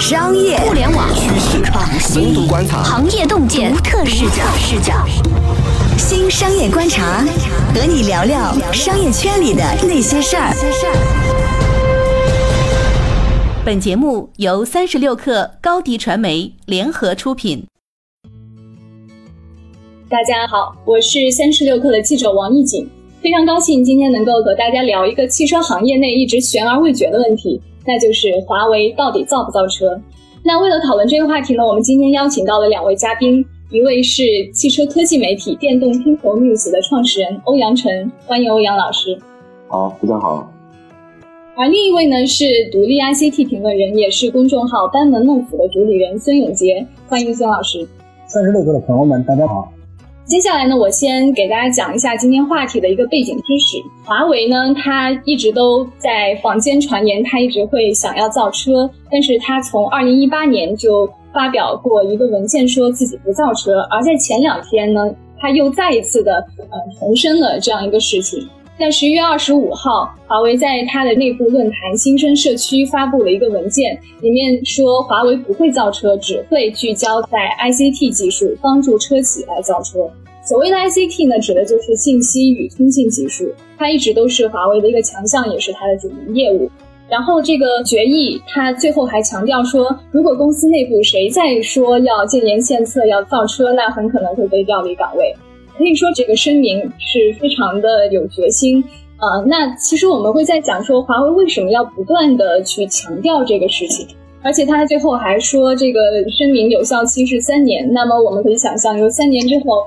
商业、互联网、趋势、创新、深度观察、行业洞见、独特视角、视角。新商业观察，和你聊聊商业圈里的那些事儿。本节目由三十六氪高低传媒联合出品。大家好，我是三十六氪的记者王艺锦，非常高兴今天能够和大家聊一个汽车行业内一直悬而未决的问题，那就是华为到底造不造车？那为了讨论这个话题呢，我们今天邀请到了两位嘉宾，一位是汽车科技媒体电动拼头 News 的创始人欧阳晨，欢迎欧阳老师。好，大家好。而另一位呢是独立 ICT 评论人，也是公众号班门弄斧的主理人孙永杰，欢迎孙老师。三十六氪的朋友们，大家好。接下来呢，我先给大家讲一下今天话题的一个背景知识。华为呢，它一直都在坊间传言，它一直会想要造车，但是它从二零一八年就发表过一个文件，说自己不造车。而在前两天呢，它又再一次的呃重申了这样一个事情。在十一月二十五号，华为在它的内部论坛新生社区发布了一个文件，里面说华为不会造车，只会聚焦在 ICT 技术，帮助车企来造车。所谓的 ICT 呢，指的就是信息与通信技术，它一直都是华为的一个强项，也是它的主营业务。然后这个决议，它最后还强调说，如果公司内部谁再说要建言献策要造车，那很可能会被调离岗位。可以说这个声明是非常的有决心，呃，那其实我们会在讲说华为为什么要不断的去强调这个事情，而且他最后还说这个声明有效期是三年，那么我们可以想象，有三年之后，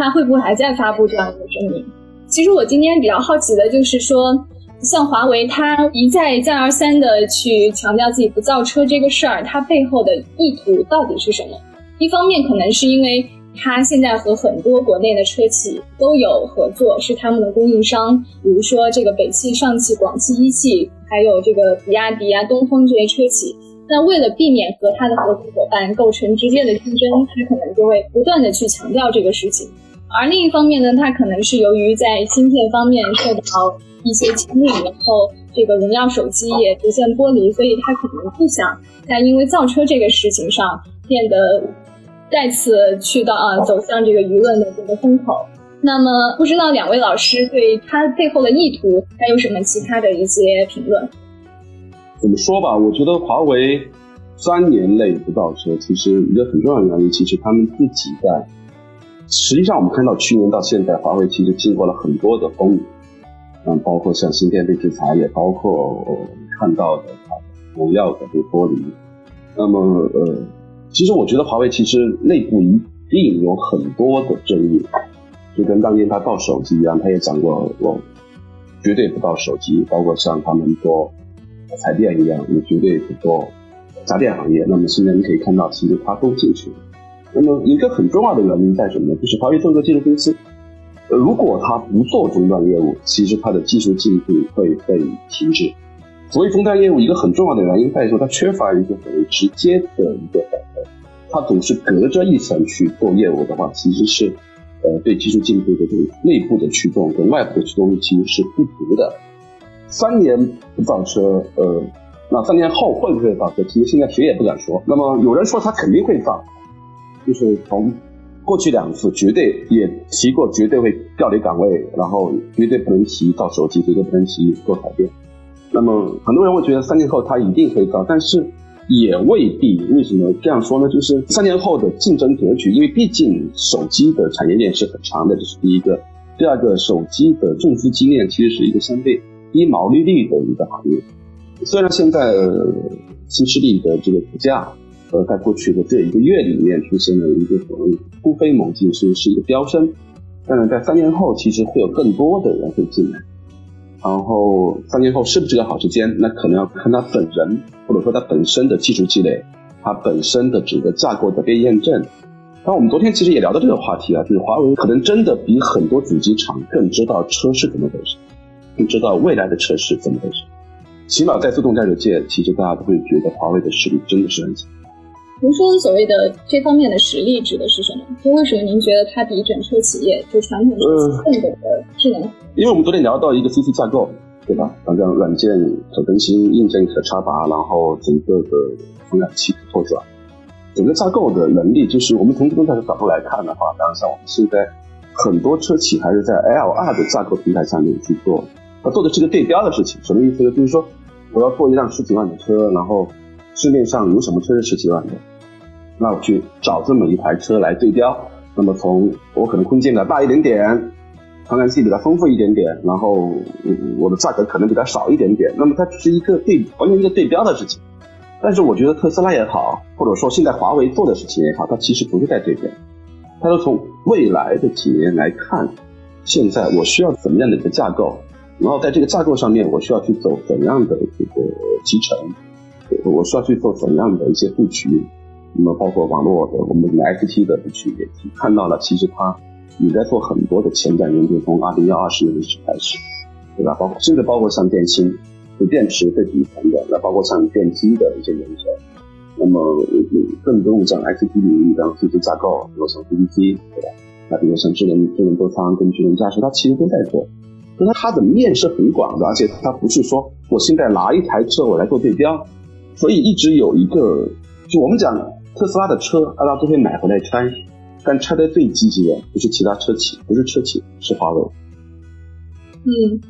他会不会还在发布这样一个声明？其实我今天比较好奇的就是说，像华为，它一再再而三的去强调自己不造车这个事儿，它背后的意图到底是什么？一方面可能是因为。它现在和很多国内的车企都有合作，是他们的供应商，比如说这个北汽、上汽、广汽、一汽，还有这个比亚迪啊、东风这些车企。那为了避免和它的合作伙伴构成直接的竞争，它可能就会不断的去强调这个事情。而另一方面呢，它可能是由于在芯片方面受到一些牵连，然后这个荣耀手机也逐渐剥离，所以它可能不想在因为造车这个事情上变得。再次去到啊，走向这个舆论的这个风口。那么，不知道两位老师对他背后的意图还有什么其他的一些评论？怎么说吧，我觉得华为三年内不造车，其实一个很重要的原因，其实他们自己在。实际上，我们看到去年到现在，华为其实经过了很多的风雨，嗯，包括像芯片被制裁，也包括看到的荣耀的被剥离。那么，呃。其实我觉得华为其实内部一定有很多的争议，就跟当年他造手机一样，他也讲过我绝对不造手机，包括像他们做彩电一样，也绝对不做家电行业。那么现在你可以看到，其实他都进去了。那么一个很重要的原因在什么呢？就是华为做个技术公司，如果他不做终端业务，其实它的技术进步会被停滞。所以终端业务一个很重要的原因在于说，它缺乏一个很直接的一个反馈。它总是隔着一层去做业务的话，其实是，呃，对技术进步的这种内部的驱动跟外部的驱动力其实是不足的。三年不造车，呃，那三年后会不会造车？其实现在谁也不敢说。那么有人说他肯定会造，就是从过去两次绝对也提过，绝对会调离岗位，然后绝对不能提造手机，绝对不能提做彩电。那么很多人会觉得三年后他一定会到，但是。也未必，为什么这样说呢？就是三年后的竞争格局，因为毕竟手机的产业链是很长的，这是第一个。第二个，手机的重资金链其实是一个相对低毛利率的一个行业。虽然现在新势力的这个股价，呃，在过去的这一个月里面出现了一个所谓突飞猛进，是是一个飙升，但是在三年后，其实会有更多的人会进来。然后三年后是不是个好时间？那可能要看他本人，或者说他本身的技术积累，他本身的整个架构的被验证。那我们昨天其实也聊到这个话题啊，就是华为可能真的比很多主机厂更知道车是怎么回事，更知道未来的车是怎么回事。起码在自动驾驶界，其实大家都会觉得华为的实力真的是很强。您说所谓的这方面的实力指的是什么？就为什么您觉得它比整车企业就传统车企更懂得智能？因为我们昨天聊到一个 CC 架构，对吧？反正软件可更新，硬件可插拔，然后整个的传感器可拓展，整个架构的能力，就是我们从不同驾驶角度来看的话，当然像我们现在很多车企还是在 L2 的架构平台下面去做，它做的是个对标的事情。什么意思呢？就是说我要做一辆十几万的车，然后市面上有什么车是十几万的，那我去找这么一台车来对标。那么从我可能空间比较大一点点。传感器比较丰富一点点，然后我的价格可能比较少一点点，那么它只是一个对完全一个对标的事情。但是我觉得特斯拉也好，或者说现在华为做的事情也好，它其实不是在对标，它是从未来的几年来看，现在我需要怎么样的一个架构，然后在这个架构上面我需要去走怎样的这个集成，我需要去做怎样的一些布局，那么包括网络的我们的 IT 的布局也看到了，其实它。你在做很多的前瞻研究，从二零幺二十年开始，对吧？包括甚至包括像电芯、就电池最底层的，那包括像电机的一些研究，那么更多的像 IT 领域的技术架构，比如像 PPT，对吧？那比如像智能智能座舱跟智能驾驶，它其实都在做。那它的面是很广的，而且它不是说我现在拿一台车我来做对标，所以一直有一个，就我们讲特斯拉的车，大家都会买回来拆。但拆的最积极的不是其他车企，不是车企，是华为。嗯，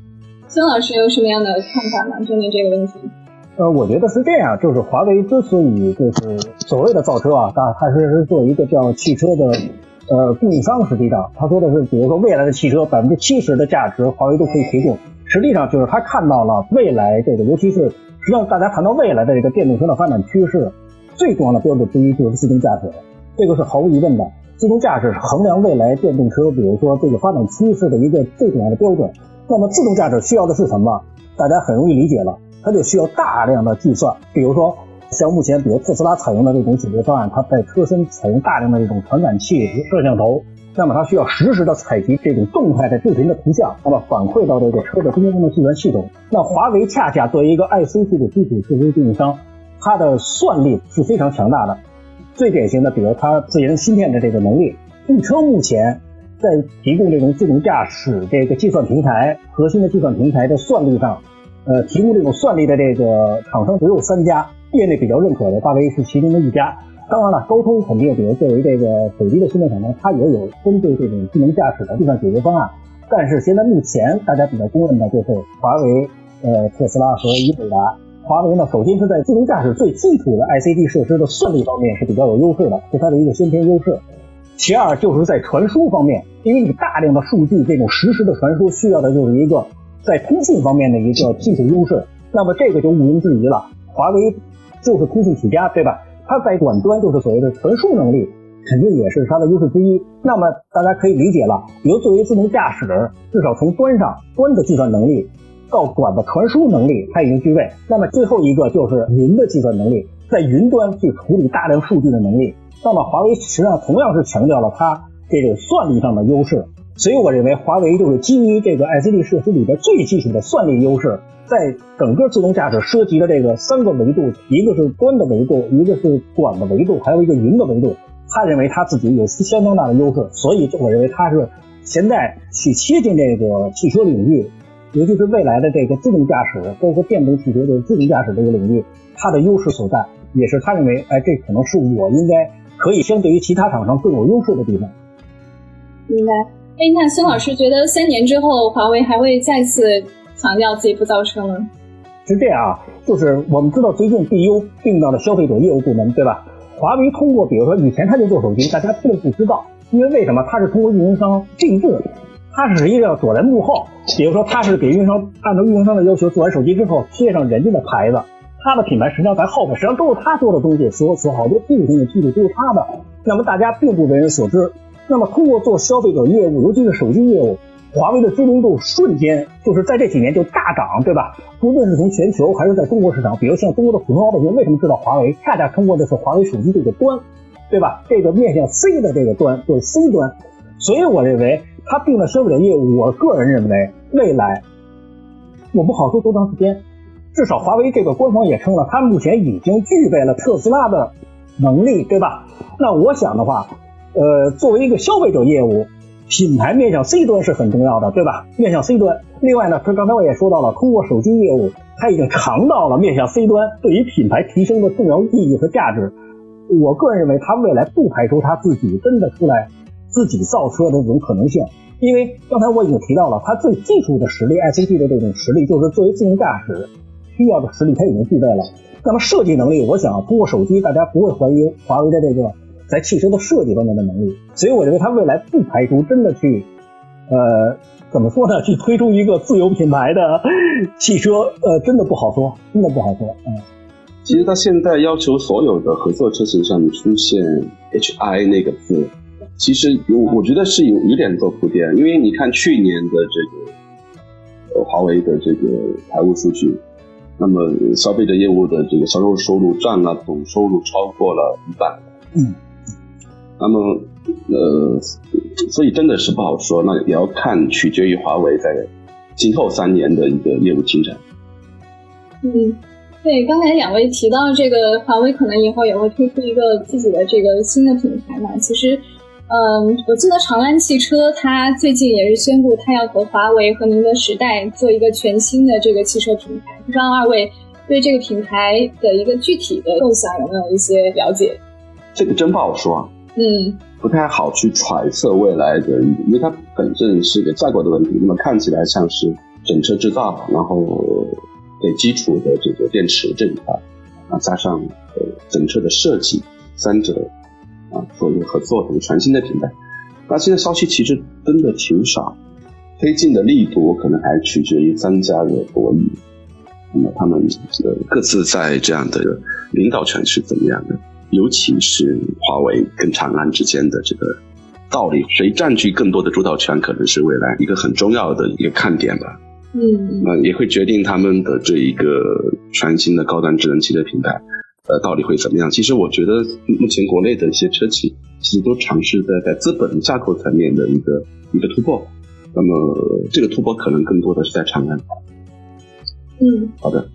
孙老师有什么样的看法吗？针对这个问题？呃，我觉得是这样，就是华为之所以就是所谓的造车啊，它它是做一个叫汽车的呃供应商。实际上，他说的是，比如说未来的汽车百分之七十的价值，华为都可以提供。实际上就是他看到了未来这个，尤其是实际上大家谈到未来的这个电动车的发展趋势，最重要的标准之一就是自动驾驶，这个是毫无疑问的。自动驾驶是衡量未来电动车，比如说这个发展趋势的一个最重要的标准。那么自动驾驶需要的是什么？大家很容易理解了，它就需要大量的计算。比如说，像目前比如特斯拉采用的这种解决方案，它在车身采用大量的这种传感器、摄像头，那么它需要实时的采集这种动态的视频的图像，那么反馈到这个车的中央的计算系统。那华为恰恰作为一个 ICT 的基础设施供应商，它的算力是非常强大的。最典型的，比如它自研芯片的这个能力，汽车目前在提供这种自动驾驶这个计算平台、核心的计算平台的算力上，呃，提供这种算力的这个厂商只有三家，业内比较认可的，大为是其中的一家。当然了，高通肯定，比如作为这个手机的芯片厂商，它也有针对这种智能驾驶的计算解决方案。但是现在目前大家比较公认的就是华为、呃，特斯拉和英伟达。华为呢，首先是在自动驾驶最基础的 I C D 设施的算力方面是比较有优势的，是它的一个先天优势。其二就是在传输方面，因为你大量的数据这种实时的传输需要的就是一个在通信方面的一个技术优势。那么这个就毋庸置疑了，华为就是通信起家，对吧？它在短端就是所谓的传输能力，肯定也是它的优势之一。那么大家可以理解了，比如作为自动驾驶，至少从端上端的计算能力。到管的传输能力，它已经具备。那么最后一个就是云的计算能力，在云端去处理大量数据的能力。那么华为实际上同样是强调了它这种算力上的优势。所以我认为华为就是基于这个 ICT 设施里边最基础的算力优势，在整个自动驾驶涉及的这个三个维度，一个是端的维度，一个是管的维度，还有一个云的维度。他认为他自己有相当大的优势，所以我认为他是现在去切进这个汽车领域。尤其是未来的这个自动驾驶，包括电动汽车的自动驾驶这个领域，它的优势所在，也是他认为，哎，这可能是我应该可以相对于其他厂商更有优势的地方。明白。哎，那孙老师觉得三年之后，华为还会再次强调自己不造车吗？是这样啊，就是我们知道最近 BU 并到了消费者业务部门，对吧？华为通过，比如说以前他就做手机，大家并不知道，因为为什么？他是通过运营商进步。他是实际上躲在幕后，比如说他是给运营商按照运营商的要求做完手机之后贴上人家的牌子，他的品牌实际上在后面，实际上都是他做的东西，所所好多技术性的技术都是他的，那么大家并不为人所知。那么通过做消费者业务，尤其是手机业务，华为的知名度瞬间就是在这几年就大涨，对吧？不论是从全球还是在中国市场，比如像中国的普通老百姓为什么知道华为，恰恰通过的是华为手机这个端，对吧？这个面向 C 的这个端就是 C 端，所以我认为。他定了消费者业务，我个人认为未来我不好说多长时间，至少华为这个官方也称了，他目前已经具备了特斯拉的能力，对吧？那我想的话，呃，作为一个消费者业务，品牌面向 C 端是很重要的，对吧？面向 C 端。另外呢，他刚才我也说到了，通过手机业务，他已经尝到了面向 C 端对于品牌提升的重要意义和价值。我个人认为，他未来不排除他自己真的出来自己造车的这种可能性。因为刚才我已经提到了，它最基础的实力，ICT 的这种实力，就是作为自动驾驶需要的实力，它已经具备了。那么设计能力，我想通过手机，大家不会怀疑华为的这个在汽车的设计方面的能力。所以我认为它未来不排除真的去，呃，怎么说呢？去推出一个自有品牌的汽车，呃，真的不好说，真的不好说。嗯，其实它现在要求所有的合作车型上面出现 HI 那个字。其实有，我觉得是有有点做铺垫，因为你看去年的这个呃华为的这个财务数据，那么消费者业务的这个销售收入占了总收入超过了一半。嗯，那么呃，所以真的是不好说，那也要看取决于华为在今后三年的一个业务进展。嗯，对，刚才两位提到这个华为可能以后也会推出一个自己的这个新的品牌嘛，其实。嗯，我记得长安汽车，它最近也是宣布，它要和华为和宁德时代做一个全新的这个汽车品牌。不知道二位对这个品牌的一个具体的构想有没有一些了解？这个真不好说，嗯，不太好去揣测未来的，因为它本身是个架构的问题。那么看起来像是整车制造，然后对基础的这个电池这一块，啊，加上呃整车的设计，三者。啊，做一个合作，一个全新的品牌。那现在消息其实真的挺少，推进的力度可能还取决于三家的博弈。那么他们呃各自在这样的领导权是怎么样的？尤其是华为跟长安之间的这个道理，谁占据更多的主导权，可能是未来一个很重要的一个看点吧。嗯，那也会决定他们的这一个全新的高端智能汽车品牌。呃，到底会怎么样？其实我觉得，目前国内的一些车企其实都尝试在在资本架构层面的一个一个突破。那么，这个突破可能更多的是在长安。嗯，好的。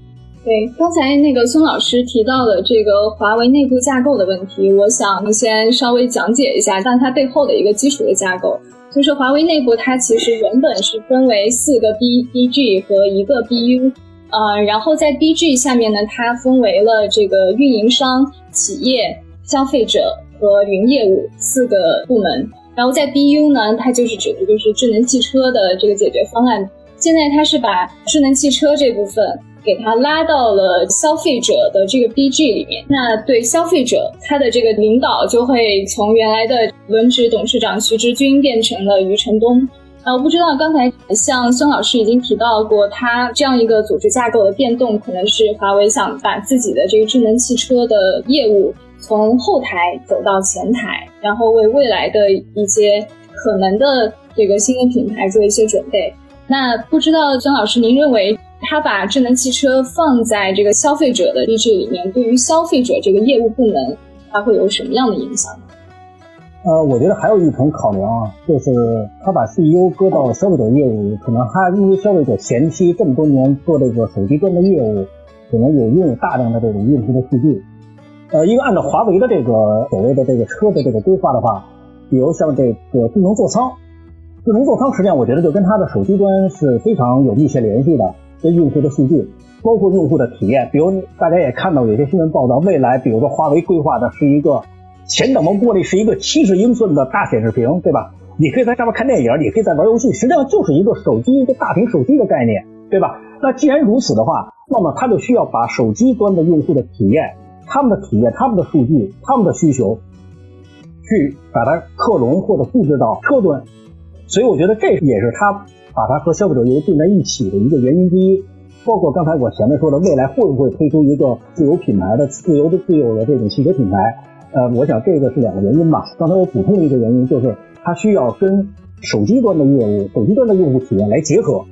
对，刚才那个孙老师提到的这个华为内部架构的问题，我想先稍微讲解一下，但它背后的一个基础的架构，就是华为内部它其实原本是分为四个 B B G 和一个 B U。呃，然后在 BG 下面呢，它分为了这个运营商、企业、消费者和云业务四个部门。然后在 BU 呢，它就是指的就是智能汽车的这个解决方案。现在它是把智能汽车这部分给它拉到了消费者的这个 BG 里面。那对消费者，它的这个领导就会从原来的轮值董事长徐直军变成了余承东。呃，我不知道刚才像孙老师已经提到过，他这样一个组织架构的变动，可能是华为想把自己的这个智能汽车的业务从后台走到前台，然后为未来的一些可能的这个新的品牌做一些准备。那不知道孙老师，您认为他把智能汽车放在这个消费者的 B G 里面，对于消费者这个业务部门，它会有什么样的影响？呃，我觉得还有一层考量啊，就是他把 CEO 搁到了消费者业务，可能他因为消费者前期这么多年做这个手机端的业务，可能有拥有大量的这种用户的数据。呃，因为按照华为的这个所谓的这个车的这个规划的话，比如像这个智能座舱，智能座舱实际上我觉得就跟它的手机端是非常有密切联系的，跟用户的数据，包括用户的体验。比如大家也看到有些新闻报道，未来比如说华为规划的是一个。前挡风玻璃是一个七十英寸的大显示屏，对吧？你可以在上面看电影，你可以在玩游戏，实际上就是一个手机，一个大屏手机的概念，对吧？那既然如此的话，那么它就需要把手机端的用户的体验、他们的体验、他们的数据、他们的需求，去把它克隆或者复制到车端。所以我觉得这也是它把它和消费者业务并在一起的一个原因之一。包括刚才我前面说的，未来会不会推出一个自有品牌的、自由的、自有的这种汽车品牌？呃，我想这个是两个原因吧。刚才我补充的一个原因就是，它需要跟手机端的业务、手机端的用户体验来结合，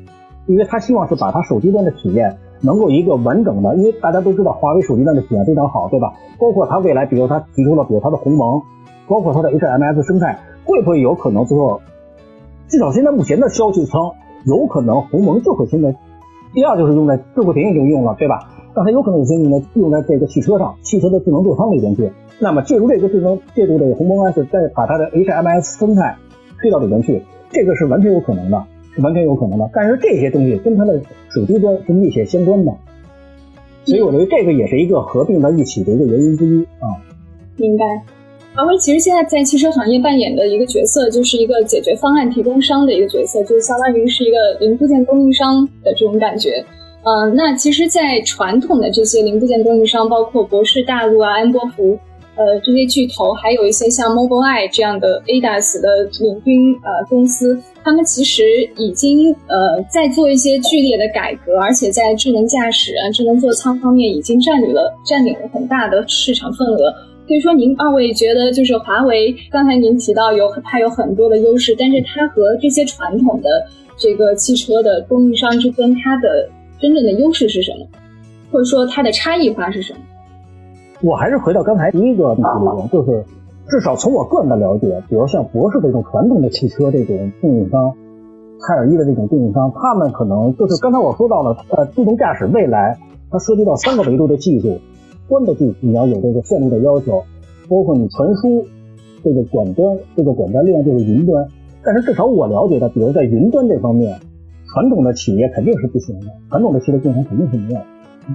因为它希望是把它手机端的体验能够一个完整的，因为大家都知道华为手机端的体验非常好，对吧？包括它未来，比如它提出了，比如它的鸿蒙，包括它的 HMS 生态，会不会有可能最后，至少现在目前的消息称，有可能鸿蒙就会现在，第二就是用在智慧屏已经用了，对吧？但它有可能有些用在用在这个汽车上，汽车的智能座舱里边去。那么借助这个智能，借助这个鸿蒙 S，再把它的 HMS 生态推到里边去，这个是完全有可能的，是完全有可能的。但是这些东西跟它的手机端是密切相关的，所以我觉得这个也是一个合并到一起的一个原因之一啊。明白。华为其实现在在汽车行业扮演的一个角色，就是一个解决方案提供商的一个角色，就相当于是一个零部件供应商的这种感觉。嗯，那其实，在传统的这些零部件供应商，包括博世大陆啊、安波福，呃，这些巨头，还有一些像 Mobileye 这样的 ADAS 的领军呃公司，他们其实已经呃在做一些剧烈的改革，而且在智能驾驶啊、智能座舱方面已经占领了占领了很大的市场份额。所以说，您二位觉得，就是华为，刚才您提到有它有很多的优势，但是它和这些传统的这个汽车的供应商之间，它的真正的优势是什么？或者说它的差异化是什么？我还是回到刚才第一个问题里面，就是至少从我个人的了解，比如像博世这种传统的汽车这种供应商，海尔一的这种供应商，他们可能就是刚才我说到了，呃，自动驾驶未来它涉及到三个维度的技术。端的地你要有这个线路的要求，包括你传输这个管端，这个管端另外就是云端。但是至少我了解的，比如在云端这方面，传统的企业肯定是不行的，传统的汽车工厂肯定是没有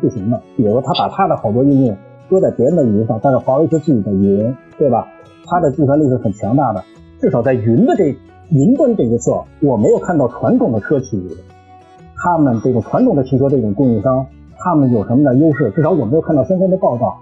不行的。比如说他把他的好多应用搁在别人的云上，但是华为是自己的云，对吧？它的计算力是很强大的。至少在云的这云端这一侧，我没有看到传统的车企，他们这种传统的汽车这种供应商。他们有什么的优势？至少我没有看到相关的报道，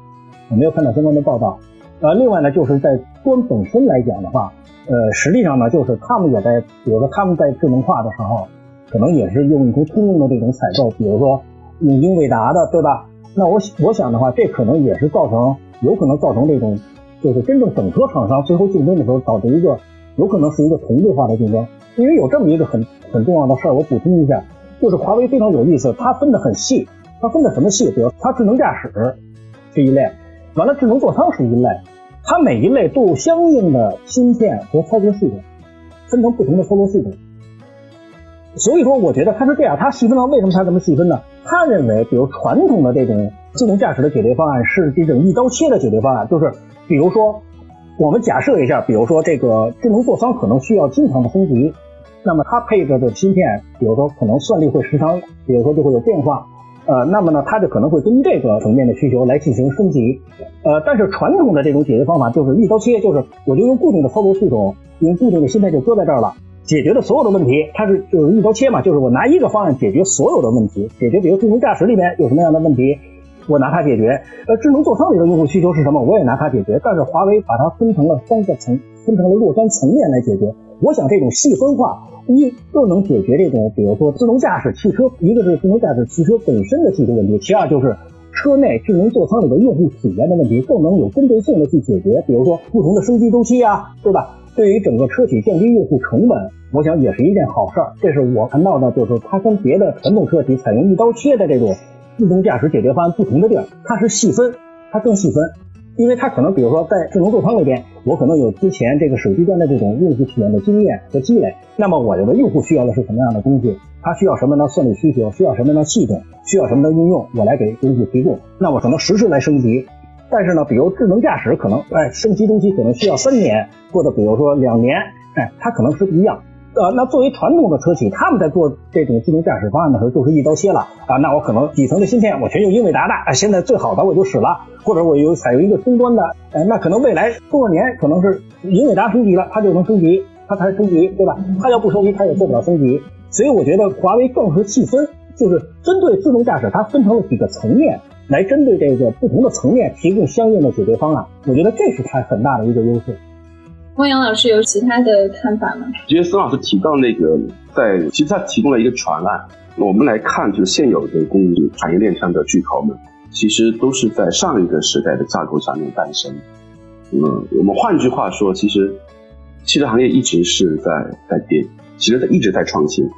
我没有看到相关的报道。呃，另外呢，就是在端本身来讲的话，呃，实际上呢，就是他们也在，比如说他们在智能化的时候，可能也是用一些通用的这种采购，比如说用英伟达的，对吧？那我我想的话，这可能也是造成，有可能造成这种，就是真正整车厂商最后竞争的时候，导致一个有可能是一个同质化的竞争。因为有这么一个很很重要的事儿，我补充一下，就是华为非常有意思，它分得很细。它分的什么细？比如它智能驾驶是一类，完了智能座舱是一类，它每一类都有相应的芯片和操作系统，分成不同的操作系统。所以说，我觉得它是这样，它细分到为什么它这么细分呢？他认为，比如传统的这种自动驾驶的解决方案是这种一刀切的解决方案，就是比如说，我们假设一下，比如说这个智能座舱可能需要经常的升级，那么它配置的芯片，比如说可能算力会时常，比如说就会有变化。呃，那么呢，它就可能会根据这个层面的需求来进行升级。呃，但是传统的这种解决方法就是一刀切，就是我就用固定的操作系统，用固定的芯片就搁在这儿了，解决的所有的问题，它是就是一刀切嘛，就是我拿一个方案解决所有的问题，解决比如智能驾驶里面有什么样的问题，我拿它解决。呃，智能座舱里的用户需求是什么，我也拿它解决。但是华为把它分成了三个层，分成了若干层面来解决。我想这种细分化，一更能解决这种，比如说自动驾驶汽车，一个是自动驾驶汽车本身的技术问题，其二就是车内智能座舱里的用户体验的问题，更能有针对性的去解决。比如说不同的升级周期啊，对吧？对于整个车企降低用户成本，我想也是一件好事儿。这是我看到的，就是它跟别的传统车企采用一刀切的这种自动驾驶解决方案不同的地儿，它是细分，它更细分。因为它可能，比如说在智能座舱里边，我可能有之前这个手机端的这种用户体验的经验和积累。那么我认为用户需要的是什么样的东西？他需要什么样的算力需求？需要什么样的系统？需要什么的应用？我来给用户提供。那我可能实时来升级。但是呢，比如智能驾驶可能，哎，升级周期可能需要三年，或者比如说两年，哎，它可能是不一样。呃，那作为传统的车企，他们在做这种自动驾驶方案的时候，就是一刀切了啊。那我可能底层的芯片我全用英伟达的，啊，现在最好的我就使了，或者我有采用一个终端的，呃，那可能未来多少年可能是英伟达升级了，它就能升级，它才升级，对吧？它要不升级，它也做不了升级。所以我觉得华为更是细分，就是针对自动驾驶，它分成了几个层面，来针对这个不同的层面提供相应的解决方案。我觉得这是它很大的一个优势。汪洋老师有其他的看法吗？我觉得孙老师提到那个，在其实他提供了一个传案。我们来看，就是现有的供应产业链上的巨头们，其实都是在上一个时代的架构下面诞生。嗯，我们换句话说，其实汽车行业一直是在在变，其实它一直在创新。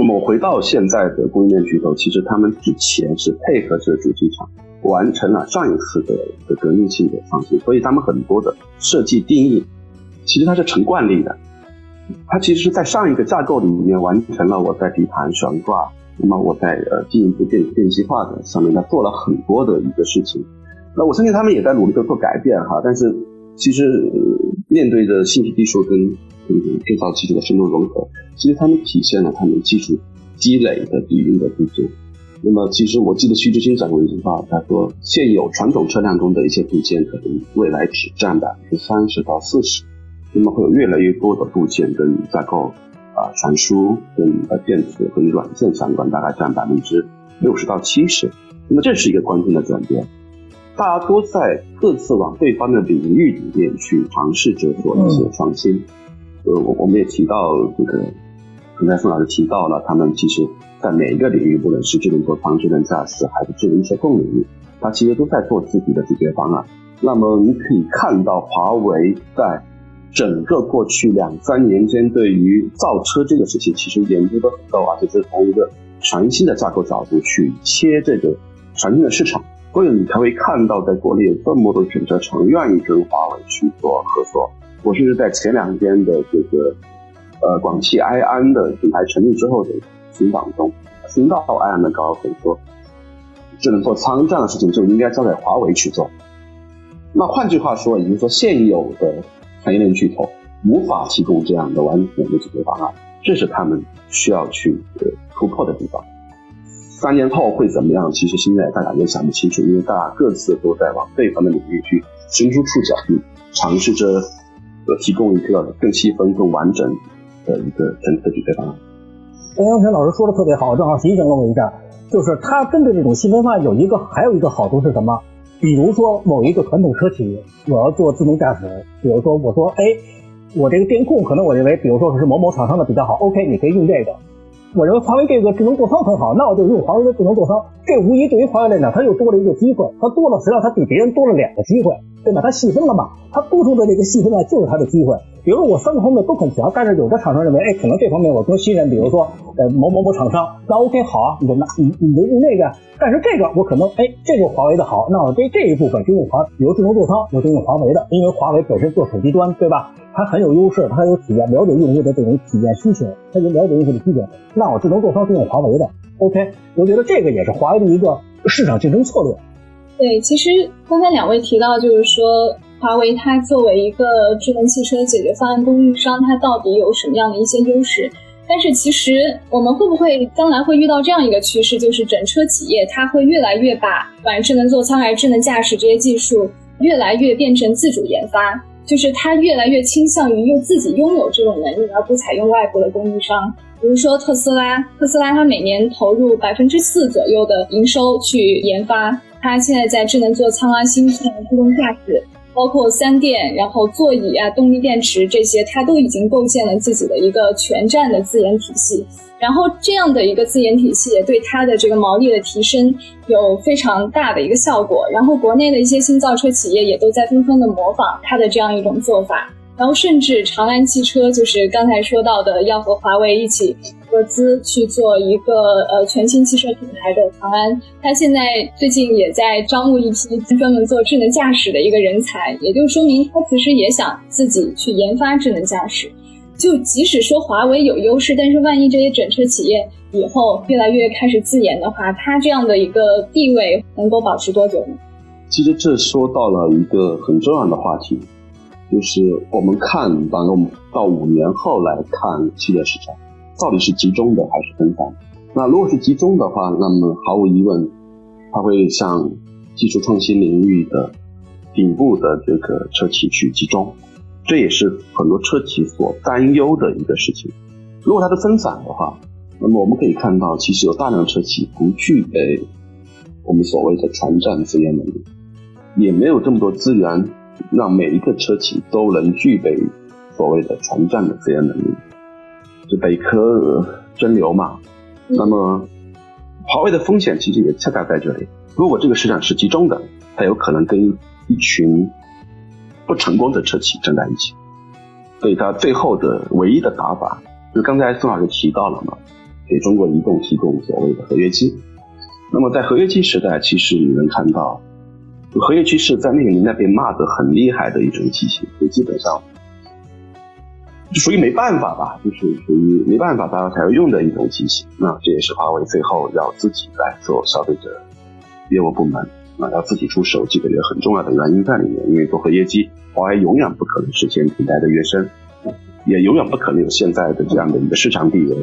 那么回到现在的供应链巨头，其实他们之前是配合着主机厂完成了上一次的的革命性的创新，所以他们很多的设计定义。其实它是成惯例的，它其实是在上一个架构里面完成了我在底盘悬挂，那么我在呃进一步电电机化的上面，它做了很多的一个事情。那我相信他们也在努力的做改变哈，但是其实面对着信息技术跟嗯制造技术的深度融合，其实他们体现了他们技术积累的底蕴的不足。那么，其实我记得徐志新讲过一句话，他说现有传统车辆中的一些部件，可能未来只占百分之三十到四十，那么会有越来越多的部件跟架构啊、传输跟呃电子和软件相关，大概占百分之六十到七十。那么这是一个关键的转变，大家都在各自往对方的领域里面去尝试着做一些创新。呃，我我们也提到这个，刚才宋老师提到了，他们其实。在每一个领域，不论是智能座舱、智能驾驶，还是智能车控领域，它其实都在做自己的解决方案。那么你可以看到，华为在整个过去两三年间，对于造车这个事情，其实研究的很够，啊，就是从一个全新的架构角度去切这个全新的市场，所以你才会看到，在国内有这么多选择厂愿意跟华为去做合作。我甚至在前两天的这个呃广汽埃安的品牌成立之后的。领导中听到埃安的高层说，智能座舱这样的事情就应该交给华为去做。那换句话说，也就是说，现有的产业链巨头无法提供这样的完整的解决方案，这是他们需要去突破的地方。三年后会怎么样？其实现在大家也想不清楚，因为大家各自都在往对方的领域去伸出触角，尝试着呃提供一个更细分、更完整的一个整体的解决方案。欧阳泉老师说的特别好，正好提醒了我一下，就是他针对这种细分化有一个还有一个好处是什么？比如说某一个传统车企，我要做自动驾驶，比如说我说，哎，我这个电控可能我认为，比如说是某某厂商的比较好，OK，你可以用这个。我认为华为这个智能座舱很好，那我就用华为的智能座舱。这无疑对于华为来讲，它又多了一个机会，它多了，实际上它比别人多了两个机会。对吧？它细分了嘛？它多出的这个细分呢，就是它的机会。比如我三个方面都很强，但是有的厂商认为，哎，可能这方面我更信任，比如说呃某某某厂商，那 OK 好啊，你就拿你你就用那个。但是这个我可能哎，这个华为的好，那我这这一部分就用华，比如智能座舱我就用华为的，因为华为本身做手机端，对吧？它很有优势，它有体验，了解用户的这种体验需求，它就了解用户的需求。那我智能座舱就用华为的，OK？我觉得这个也是华为的一个市场竞争策略。对，其实刚才两位提到，就是说华为它作为一个智能汽车解决方案供应商，它到底有什么样的一些优势？但是其实我们会不会将来会遇到这样一个趋势，就是整车企业它会越来越把不管智能座舱还是智能驾驶这些技术，越来越变成自主研发，就是它越来越倾向于用自己拥有这种能力，而不采用外部的供应商。比如说特斯拉，特斯拉它每年投入百分之四左右的营收去研发。它现在在智能座舱啊、芯片、自动驾驶，包括三电，然后座椅啊、动力电池这些，它都已经构建了自己的一个全站的自研体系。然后这样的一个自研体系，也对它的这个毛利的提升有非常大的一个效果。然后国内的一些新造车企业也都在纷纷的模仿它的这样一种做法。然后甚至长安汽车，就是刚才说到的，要和华为一起。合资去做一个呃全新汽车品牌的长安，它现在最近也在招募一批专门做智能驾驶的一个人才，也就说明它其实也想自己去研发智能驾驶。就即使说华为有优势，但是万一这些整车企业以后越来越开始自研的话，它这样的一个地位能够保持多久呢？其实这说到了一个很重要的话题，就是我们看，当我们到五年后来看汽车市场。到底是集中的还是分散？那如果是集中的话，那么毫无疑问，它会向技术创新领域的顶部的这个车企去集中，这也是很多车企所担忧的一个事情。如果它是分散的话，那么我们可以看到，其实有大量车企不具备我们所谓的全站资源能力，也没有这么多资源让每一个车企都能具备所谓的全站的资源能力。就北科争流嘛，那么华为的风险其实也恰恰在这里。如果这个市场是集中的，它有可能跟一群不成功的车企站在一起，所以它最后的唯一的打法，就刚才孙老师提到了嘛，给中国移动提供所谓的合约机。那么在合约机时代，其实你能看到，合约机是在那个年代被骂得很厉害的一种机型，就基本上。就属于没办法吧，就是属于没办法大家才要用的一种机型。那这也是华为最后要自己来做消费者业务部门，那要自己出手，这个很重要的原因在里面。因为做合约机，华为永远不可能实现品牌的跃升，也永远不可能有现在的这样的一个市场地位。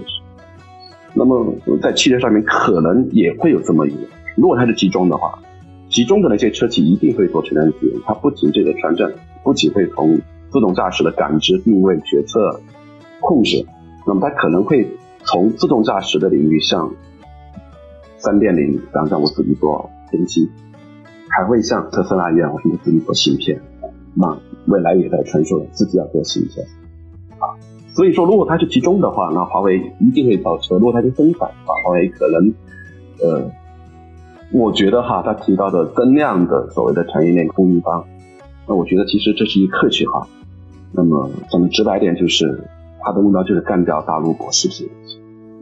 那么在汽车上面可能也会有这么一个，如果它是集中的话，集中的那些车企一定会做全站体验。它不仅这个全站，不仅会从自动驾驶的感知、定位、决策、控制，那么它可能会从自动驾驶的领域向三电领域，比方说我自己做分析。还会像特斯拉一样，我自己做芯片，那未来也在传说自己要做芯片啊。所以说，如果它是集中的话，那华为一定会造车；如果它是分散的话，华为可能，呃，我觉得哈，他提到的增量的所谓的产业链供应方，那我觉得其实这是一客气话。那么讲的直白点，就是他的目标就是干掉大陆国食品。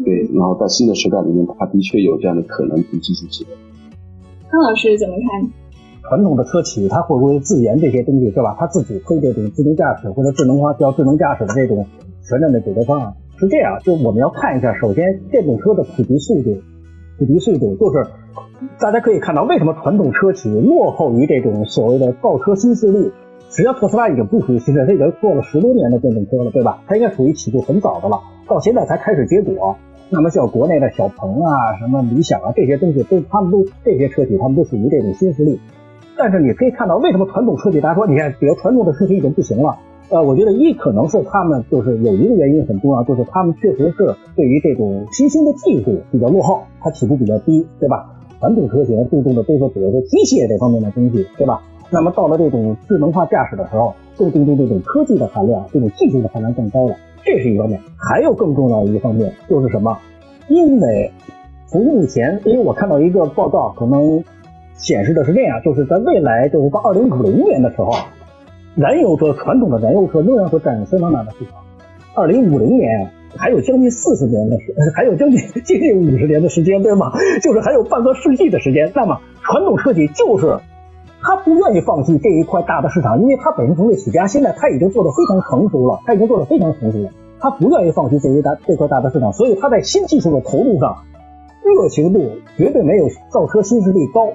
对，然后在新的时代里面，他的确有这样的可能去继续起来。康老师怎么看？传统的车企，它会不会自研这些东西，是吧？它自己推这种自动驾驶或者智能化叫智能驾驶的这种全站的解决方案？是这样，就我们要看一下，首先电动车的普及速度，普及速度就是大家可以看到，为什么传统车企落后于这种所谓的造车新势力？实际上，特斯拉已经不属于新势力，它已经做了十多年的电动车了，对吧？它应该属于起步很早的了，到现在才开始结果。那么像国内的小鹏啊、什么理想啊这些东西，都他们都这些车企，他们都属于这种新势力。但是你可以看到，为什么传统车企大家说，你看，比如传统的车企已经不行了？呃，我觉得一可能是他们就是有一个原因很重要，就是他们确实是对于这种新兴的技术比较落后，它起步比较低，对吧？传统车型注重的都是比如说机械这方面的东西，对吧？那么到了这种智能化驾驶的时候，更注重这种科技的含量，这种技术的含量更高了，这是一方面。还有更重要的一个方面就是什么？因为从目前，因为我看到一个报告，可能。显示的是这样，就是在未来，就是到二零五零年的时候，燃油车传统的燃油车仍然会占相当大的市场。二零五零年还有将近四十年的时，还有将近接近五十年的时间，对吗？就是还有半个世纪的时间。那么传统车企就是他不愿意放弃这一块大的市场，因为他本身从业起家，现在他已经做的非常成熟了，他已经做的非常成熟了，他不愿意放弃这一大这块大的市场，所以他在新技术的投入上热情度绝对没有造车新势力高。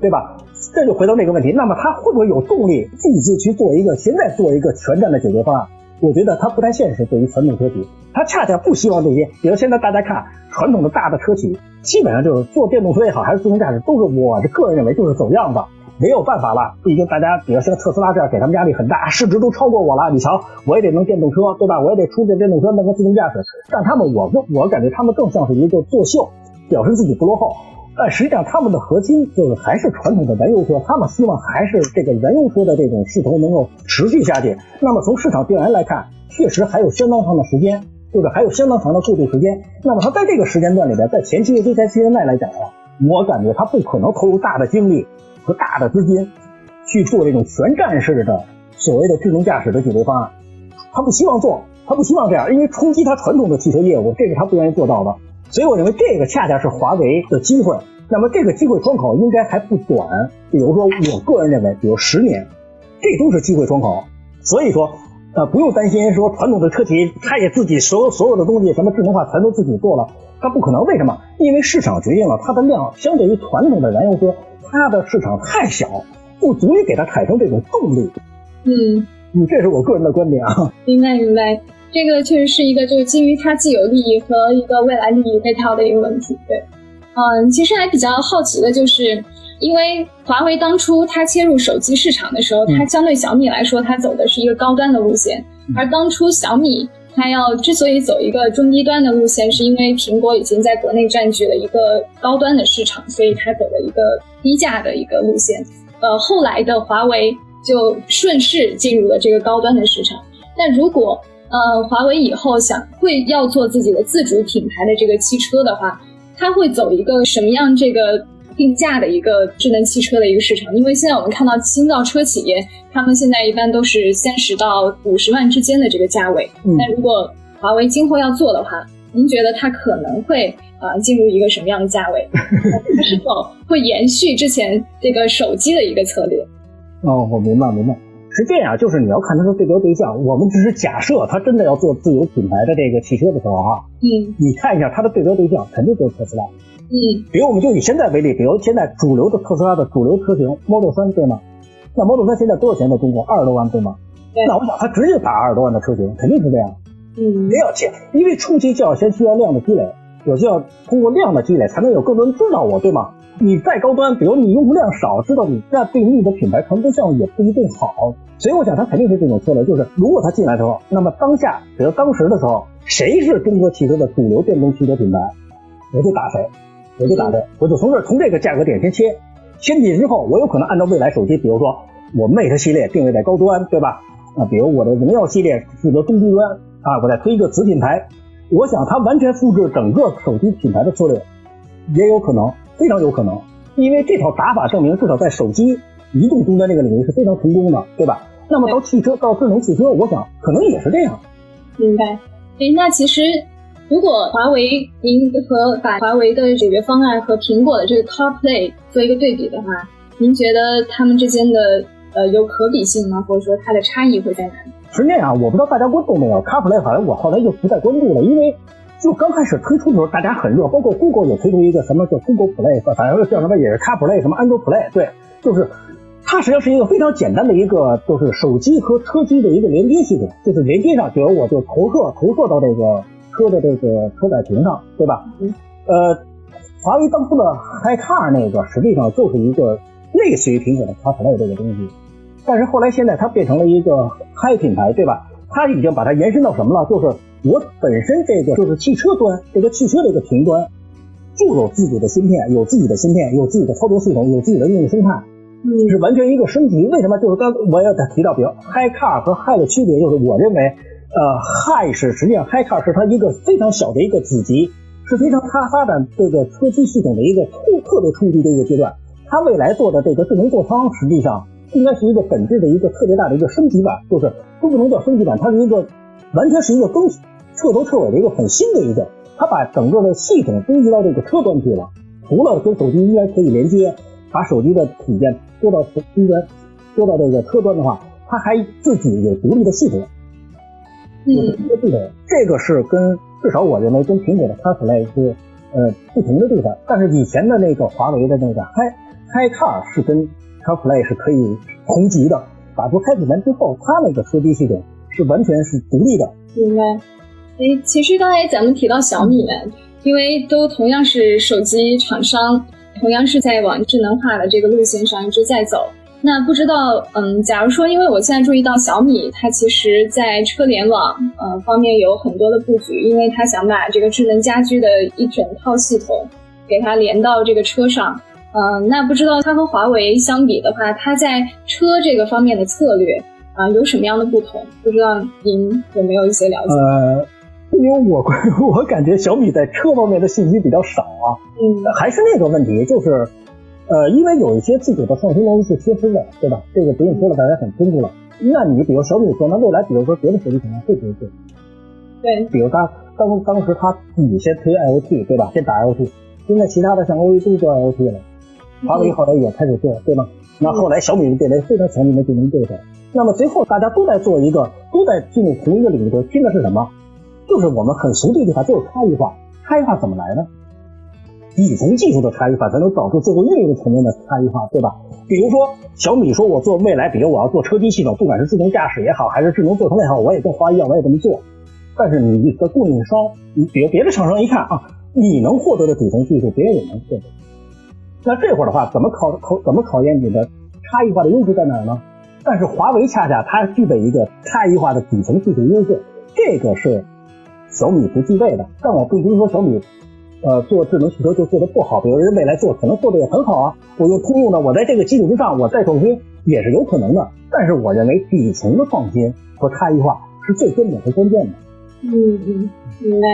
对吧？这就回到那个问题，那么他会不会有动力自己去做一个现在做一个全站的解决方案？我觉得它不太现实。对于传统车企，它恰恰不希望这些。比如现在大家看传统的大的车企，基本上就是做电动车也好，还是自动驾驶，都是我这个人认为就是走样子，没有办法了。毕竟大家比如像特斯拉这样，给他们压力很大，市值都超过我了。你瞧，我也得弄电动车，对吧？我也得出这电动车，弄个自动驾驶。但他们，我我感觉他们更像是一个作秀，表示自己不落后。但实际上，他们的核心就是还是传统的燃油车，他们希望还是这个燃油车的这种势头能够持续下去。那么从市场调研来看，确实还有相当长的时间，就是还有相当长的过渡时间。那么他在这个时间段里边，在前期对在现在来讲的话，我感觉他不可能投入大的精力和大的资金去做这种全站式的所谓的智能驾驶的解决方案。他不希望做，他不希望这样，因为冲击他传统的汽车业务，这是他不愿意做到的。所以我认为这个恰恰是华为的机会。那么这个机会窗口应该还不短。比如说，我个人认为，比如十年，这都是机会窗口。所以说，呃，不用担心说传统的车企，它也自己所有所有的东西，什么智能化全都自己做了，它不可能。为什么？因为市场决定了它的量相对于传统的燃油车，它的市场太小，不足以给它产生这种动力。嗯，嗯，这是我个人的观点啊。明白，明白。这个确实是一个就是基于它既有利益和一个未来利益配套的一个问题，对，嗯，其实还比较好奇的就是，因为华为当初它切入手机市场的时候，它相对小米来说，它走的是一个高端的路线，而当初小米它要之所以走一个中低端的路线，是因为苹果已经在国内占据了一个高端的市场，所以它走了一个低价的一个路线，呃，后来的华为就顺势进入了这个高端的市场，那如果呃，华为以后想会要做自己的自主品牌的这个汽车的话，它会走一个什么样这个定价的一个智能汽车的一个市场？因为现在我们看到新造车企业，他们现在一般都是三十到五十万之间的这个价位。那如果华为今后要做的话，您觉得它可能会啊进入一个什么样的价位？它是否会延续之前这个手机的一个策略？哦，我明白，明白。是这样，就是你要看它的对标对象。我们只是假设它真的要做自有品牌的这个汽车的时候，哈，嗯，你看一下它的对标对象，肯定就是特斯拉。嗯，比如我们就以现在为例，比如现在主流的特斯拉的主流车型 Model 3，对吗？那 Model 3现在多少钱在中国？二十多万，对吗？对那我想它直接打二十多万的车型，肯定是这样。嗯没有钱，因为初期就要先需要量的积累，我就要通过量的积累，才能有更多人知道我，对吗？你再高端，比如你用户量少，知道你，那对你的品牌传播效应也不一定好。所以我想，它肯定是这种策略，就是如果它进来之后，那么当下，比如当时的时候，谁是中国汽车的主流电动汽车品牌，我就打谁，我就打谁，我就从这从这个价格点先切，切进去之后，我有可能按照未来手机，比如说我 Mate 系列定位在高端，对吧？啊，比如我的荣耀系列负责中低端啊，我再推一个子品牌，我想它完全复制整个手机品牌的策略，也有可能，非常有可能，因为这套打法证明，至少在手机、移动终端这个领域是非常成功的，对吧？那么到汽车，到智能汽车，我想可能也是这样。明白。诶，那其实如果华为您和把华为的解决方案和苹果的这个 CarPlay 做一个对比的话，您觉得他们之间的呃有可比性吗？或者说它的差异会在哪里？是这样，我不知道大家关注没有，CarPlay 反正我后来就不再关注了，因为就刚开始推出的时候大家很热，包括 Google 也推出一个什么叫 Google Play，反正叫什么也是 CarPlay，什么 Android Play，对，就是它实际上是一个非常简单的一个就是手机和车机的一个连接系统，就是连接上，比如我就投射投射到这个车的这个车载屏上，对吧？呃，华为当初的 HiCar 那个实际上就是一个类似于苹果的 CarPlay 这个东西。但是后来现在它变成了一个嗨品牌，对吧？它已经把它延伸到什么了？就是我本身这个就是汽车端，这个汽车这个屏端就有自己的芯片，有自己的芯片，有自己的操作系统，有自己的应用生态，嗯是完全一个升级。为什么？就是刚我也提到，比如 Hi Car 和 Hi 的区别，就是我认为，呃，Hi 是实际上 Hi Car 是它一个非常小的一个子集，是非常它发展这个车机系统的一个突特别初级的一个阶段。它未来做的这个智能座舱，实际上应该是一个本质的一个特别大的一个升级版，就是都不能叫升级版，它是一个完全是一个更彻头彻尾的一个很新的一个，它把整个的系统升级到这个车端去了，除了跟手机应该可以连接，把手机的体验做到车端，做到这个车端的话，它还自己有独立的系统，有嗯。独立的系统，这个是跟至少我认为跟苹果的 CarPlay 是呃不同的地方，但是以前的那个华为的那个 Hi Hi Car 是跟 CarPlay 是可以同级的，打出开启完之后，它那个车机系统是完全是独立的。明白。诶，其实刚才咱们提到小米，因为都同样是手机厂商，同样是在往智能化的这个路线上一直在走。那不知道，嗯，假如说，因为我现在注意到小米，它其实在车联网呃方面有很多的布局，因为它想把这个智能家居的一整套系统给它连到这个车上。嗯、那不知道它和华为相比的话，它在车这个方面的策略啊、有什么样的不同？不知道您有没有一些了解？呃，因为我 我感觉小米在车方面的信息比较少啊，嗯还是那个问题，就是呃，因为有一些自主的创新东西是缺失的，对吧？这个不用说了，大家很清楚了。那你比如小米说，那未来比如说别的手机厂商会不会做？对，比如他当当时他自己先推 IoT，对吧？先打 IoT，现在其他的像 OE 都做 IoT 了，华为后来也开始做，对吗？那后来小米变得非常强劲的竞争对手。那么最后大家都在做一个，都在进入同一个领域，拼的是什么？就是我们很俗的一句话，就是差异化。差异化怎么来呢？底层技术的差异化才能导致最后应用层面的差异化，对吧？比如说小米说，我做未来，比如我要做车机系统，不管是自动驾驶也好，还是智能座舱也好，我也跟华为一样，我也这么做。但是你一个供应商，你比如别的厂商一看啊，你能获得的底层技术，别人也能获得。那这会儿的话，怎么考考怎么考验你的差异化的优势在哪呢？但是华为恰恰它具备一个差异化的底层技术优势，这个是小米不具备的。但我并不是说小米，呃，做智能汽车就做的不好，比如人未来做可能做的也很好啊。我用通用呢，我在这个基础之上我再创新也是有可能的。但是我认为底层的创新和差异化是最根本和关键的。嗯嗯，明白。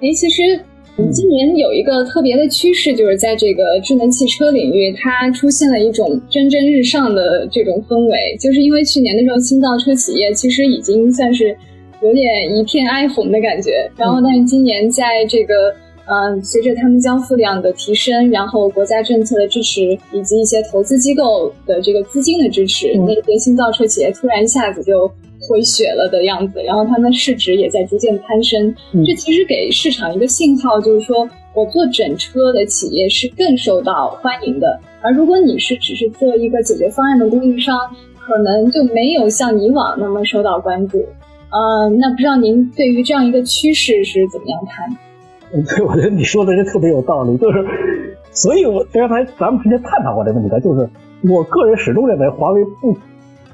哎，其实今年有一个特别的趋势，就是在这个智能汽车领域，它出现了一种蒸蒸日上的这种氛围。就是因为去年的时候，新造车企业其实已经算是有点一片哀鸿的感觉。然后，但是今年在这个嗯，随着他们交付量的提升，然后国家政策的支持，以及一些投资机构的这个资金的支持，嗯那些新造车企业突然一下子就回血了的样子，然后他们市值也在逐渐攀升。嗯这其实给市场一个信号，就是说我做整车的企业是更受到欢迎的。而如果你是只是做一个解决方案的供应商，可能就没有像以往那么受到关注。呃，那不知道您对于这样一个趋势是怎么样看？对，我觉得你说的这特别有道理，就是，所以我刚才咱们之前探讨过这个问题的，就是我个人始终认为华为不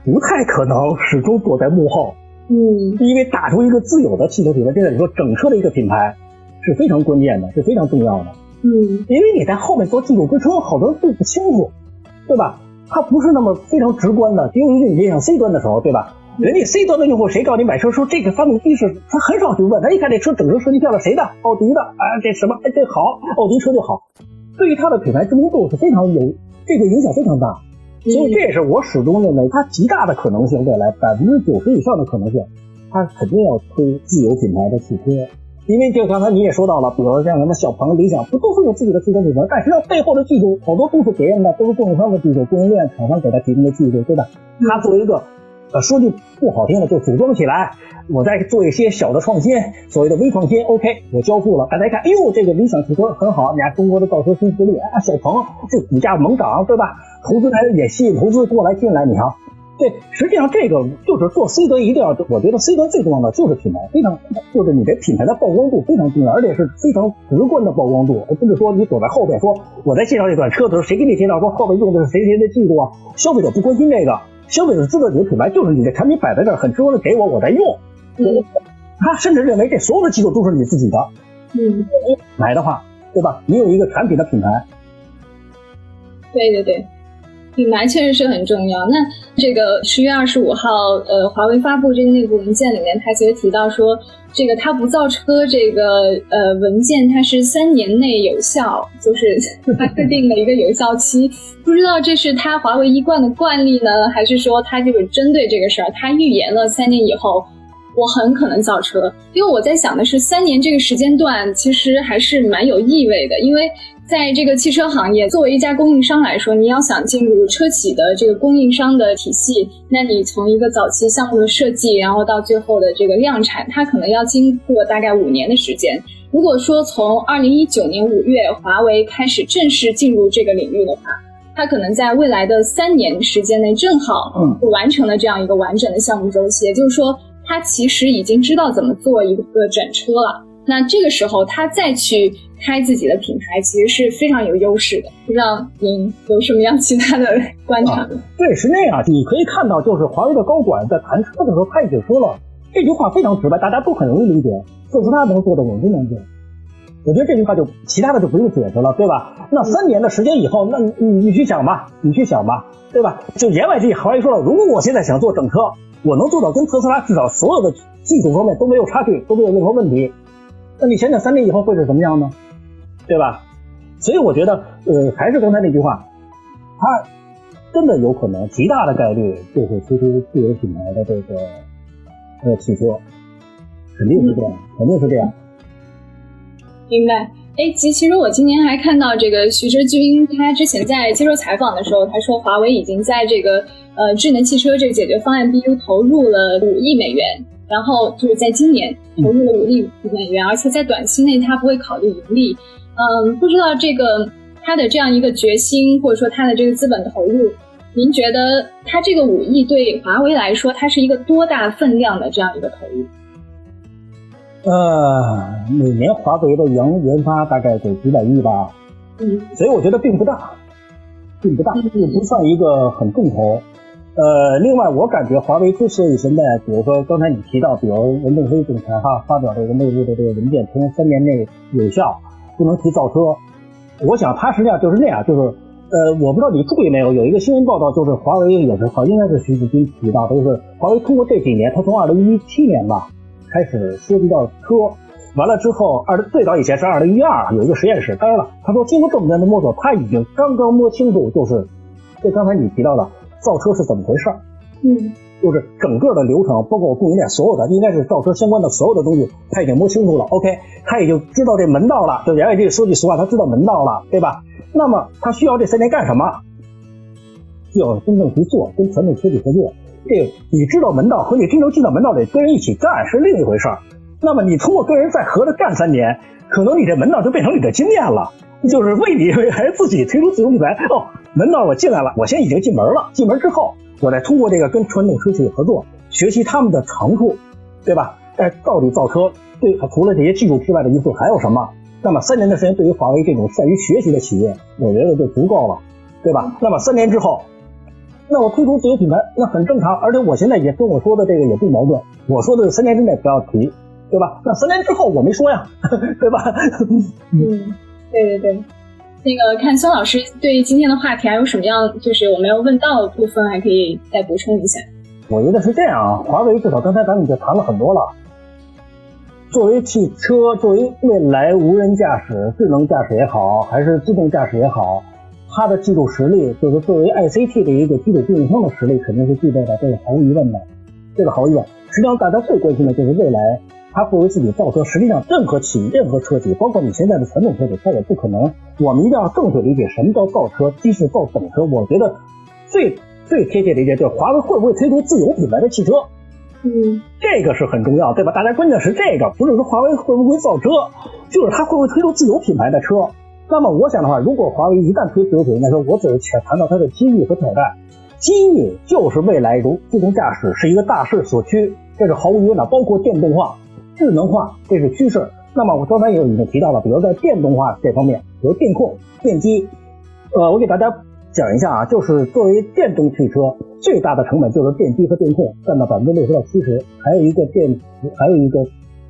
不太可能始终躲在幕后，嗯，因为打出一个自有的汽车品牌，这个你说整车的一个品牌是非常关键的，是非常重要的。嗯，因为你在后面做技术支撑，好多人并不清楚，对吧？它不是那么非常直观的。尤其是你像 C 端的时候，对吧？人家 C 端的用户谁告诉你买车，说这个发动机是，他很少去问。他一看这车整车设计漂亮，谁的？奥迪的啊，这什么？哎，这好，奥迪车就好。对于它的品牌知名度是非常有这个影响非常大，所以这也是我始终认为它极大的可能性，未来百分之九十以上的可能性，它肯定要推自有品牌的汽车。因为就刚才你也说到了，比如说像什么小鹏、理想，不都是有自己的汽车品牌？但实际上背后的技术好多都是别人的，都是供应商的技术，供应链厂商给他提供的技术，对吧？他作为一个，说句不好听的，就组装起来，我再做一些小的创新，所谓的微创新，OK，我交付了，大家一看，哎呦，这个理想汽车很好，你看中国的造车新势力，啊，小鹏这股价猛涨，对吧？投资人也吸引投资过来进来，你看。对，实际上这个就是做 C 端一定要，我觉得 C 端最重要的就是品牌，非常就是你这品牌的曝光度非常重要，而且是非常直观的曝光度，而不是说你躲在后边说我在介绍这款车的时候，谁给你介绍说后边用的是谁谁的技术啊？消费者不关心这个，消费者知道你的品牌就是你的产品摆在这儿，很直观的给我，我在用。嗯，他甚至认为这所有的机构都是你自己的。嗯，买的话，对吧？你有一个产品的品牌。对对对。品牌确实是很重要。那这个十月二十五号，呃，华为发布这个内部文件里面，它其实提到说，这个它不造车这个呃文件，它是三年内有效，就是 它设定了一个有效期。不知道这是它华为一贯的惯例呢，还是说它就是针对这个事儿，它预言了三年以后我很可能造车？因为我在想的是，三年这个时间段其实还是蛮有意味的，因为。在这个汽车行业，作为一家供应商来说，你要想进入车企的这个供应商的体系，那你从一个早期项目的设计，然后到最后的这个量产，它可能要经过大概五年的时间。如果说从二零一九年五月华为开始正式进入这个领域的话，它可能在未来的三年时间内正好就完成了这样一个完整的项目周期。也就是说，他其实已经知道怎么做一个整车了。那这个时候，他再去开自己的品牌，其实是非常有优势的。不知道您有什么样其他的观察？对，是那样。你可以看到，就是华为的高管在谈车的时候，他已经说了这句话非常直白，大家都很容易理解。特斯拉能做的，我都能做。我觉得这句话就其他的就不用解释了，对吧？那三年的时间以后，那你你去想吧，你去想吧，对吧？就言外之意，华为说了，如果我现在想做整车，我能做到跟特斯拉至少所有的技术方面都没有差距，都没有任何问题。那你想想三年以后会是什么样呢？对吧？所以我觉得，呃，还是刚才那句话，它真的有可能极大的概率就会推出自有品牌的这个呃汽车，肯定是这样，肯定是这样。明白。哎，其其实我今年还看到这个徐志军，他之前在接受采访的时候，他说华为已经在这个呃智能汽车这个解决方案 BU 投入了五亿美元。然后就是在今年投入了五亿美元，而且在短期内它不会考虑盈利。嗯，不知道这个它的这样一个决心，或者说它的这个资本投入，您觉得它这个五亿对华为来说，它是一个多大分量的这样一个投入？呃，每年华为的研研发大概得几百亿吧。嗯，所以我觉得并不大，并不大，也不算一个很重头。呃，另外，我感觉华为之所以现在，比如说刚才你提到，比如任正非总裁哈发表这个内部的这个文件，从三年内有效，不能提造车。我想他实际上就是那样，就是呃，我不知道你注意没有，有一个新闻报道，就是华为也是好，应该是徐子军提到的，就是华为通过这几年，他从二零一七年吧开始涉及到车，完了之后二最早以前是二零一二有一个实验室，当然了，他说经过这么多年的摸索，他已经刚刚摸清楚，就是就刚才你提到的。造车是怎么回事？嗯，就是整个的流程，包括供应链所有的，应该是造车相关的所有的东西，他已经摸清楚了。OK，他已经知道这门道了。就杨伟这个，说句实话，他知道门道了，对吧？那么他需要这三年干什么？需要真正去做，跟传统车企合作。这你知道门道和你真正进到门道里跟人一起干是另一回事儿。那么你通过跟人再合着干三年，可能你这门道就变成你的经验了，就是为你还 自己推出自主品牌哦。门道我进来了，我现在已经进门了。进门之后，我再通过这个跟传统车企合作，学习他们的长处，对吧？哎，到底造车对除了这些技术之外的因素还有什么？那么三年的时间对于华为这种善于学习的企业，我觉得就足够了，对吧？那么三年之后，那我推出自有品牌，那很正常，而且我现在也跟我说的这个也不矛盾。我说的是三年之内不要提，对吧？那三年之后我没说呀，对吧？嗯，对对对。那个看孙老师对今天的话题还有什么样，就是我没有问到的部分，还可以再补充一下。我觉得是这样啊，华为至少刚才咱们已经谈了很多了。作为汽车，作为未来无人驾驶、智能驾驶也好，还是自动驾驶也好，它的技术实力，就是作为 ICT 的一个基础供应商的实力，肯定是具备的，这是毫无疑问的。这个毫无疑问。实际上，大家最关心的就是未来它会为自己造车。实际上，任何企、任何车企，包括你现在的传统车企，它也不可能。我们一定要正确理解什么叫造车，即是造整车。我觉得最最贴切理解就是华为会不会推出自有品牌的汽车。嗯，这个是很重要，对吧？大家关键是这个，不是说华为会不会造车，就是它会不会推出自有品牌的车。那么我想的话，如果华为一旦推自有品牌车，我只是谈谈到它的机遇和挑战。机遇就是未来如自动驾驶是一个大势所趋，这是毫无疑问的。包括电动化、智能化，这是趋势。那么我刚才也已经提到了，比如在电动化这方面，比如电控、电机，呃，我给大家。讲一下啊，就是作为电动汽车，最大的成本就是电机和电控，占到百分之六十到七十，还有一个电，还有一个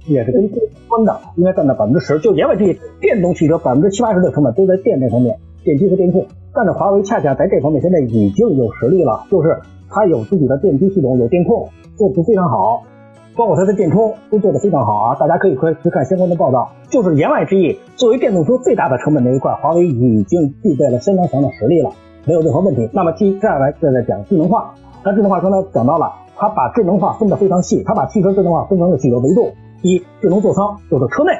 也是跟电相关的，应该占到百分之十。就言外之意，电动汽车百分之七八十的成本都在电这方面，电机和电控。但是华为恰恰在这方面现在已经有实力了，就是它有自己的电机系统，有电控，做的非常好，包括它的电充都做得非常好啊。大家可以去去看相关的报道。就是言外之意，作为电动车最大的成本那一块，华为已经具备了相当强的实力了。没有任何问题。那么接接下来再来讲智能化。那智能化刚才讲到了，它把智能化分得非常细，它把汽车智能化分成了几个维度：一，智能座舱，就是车内；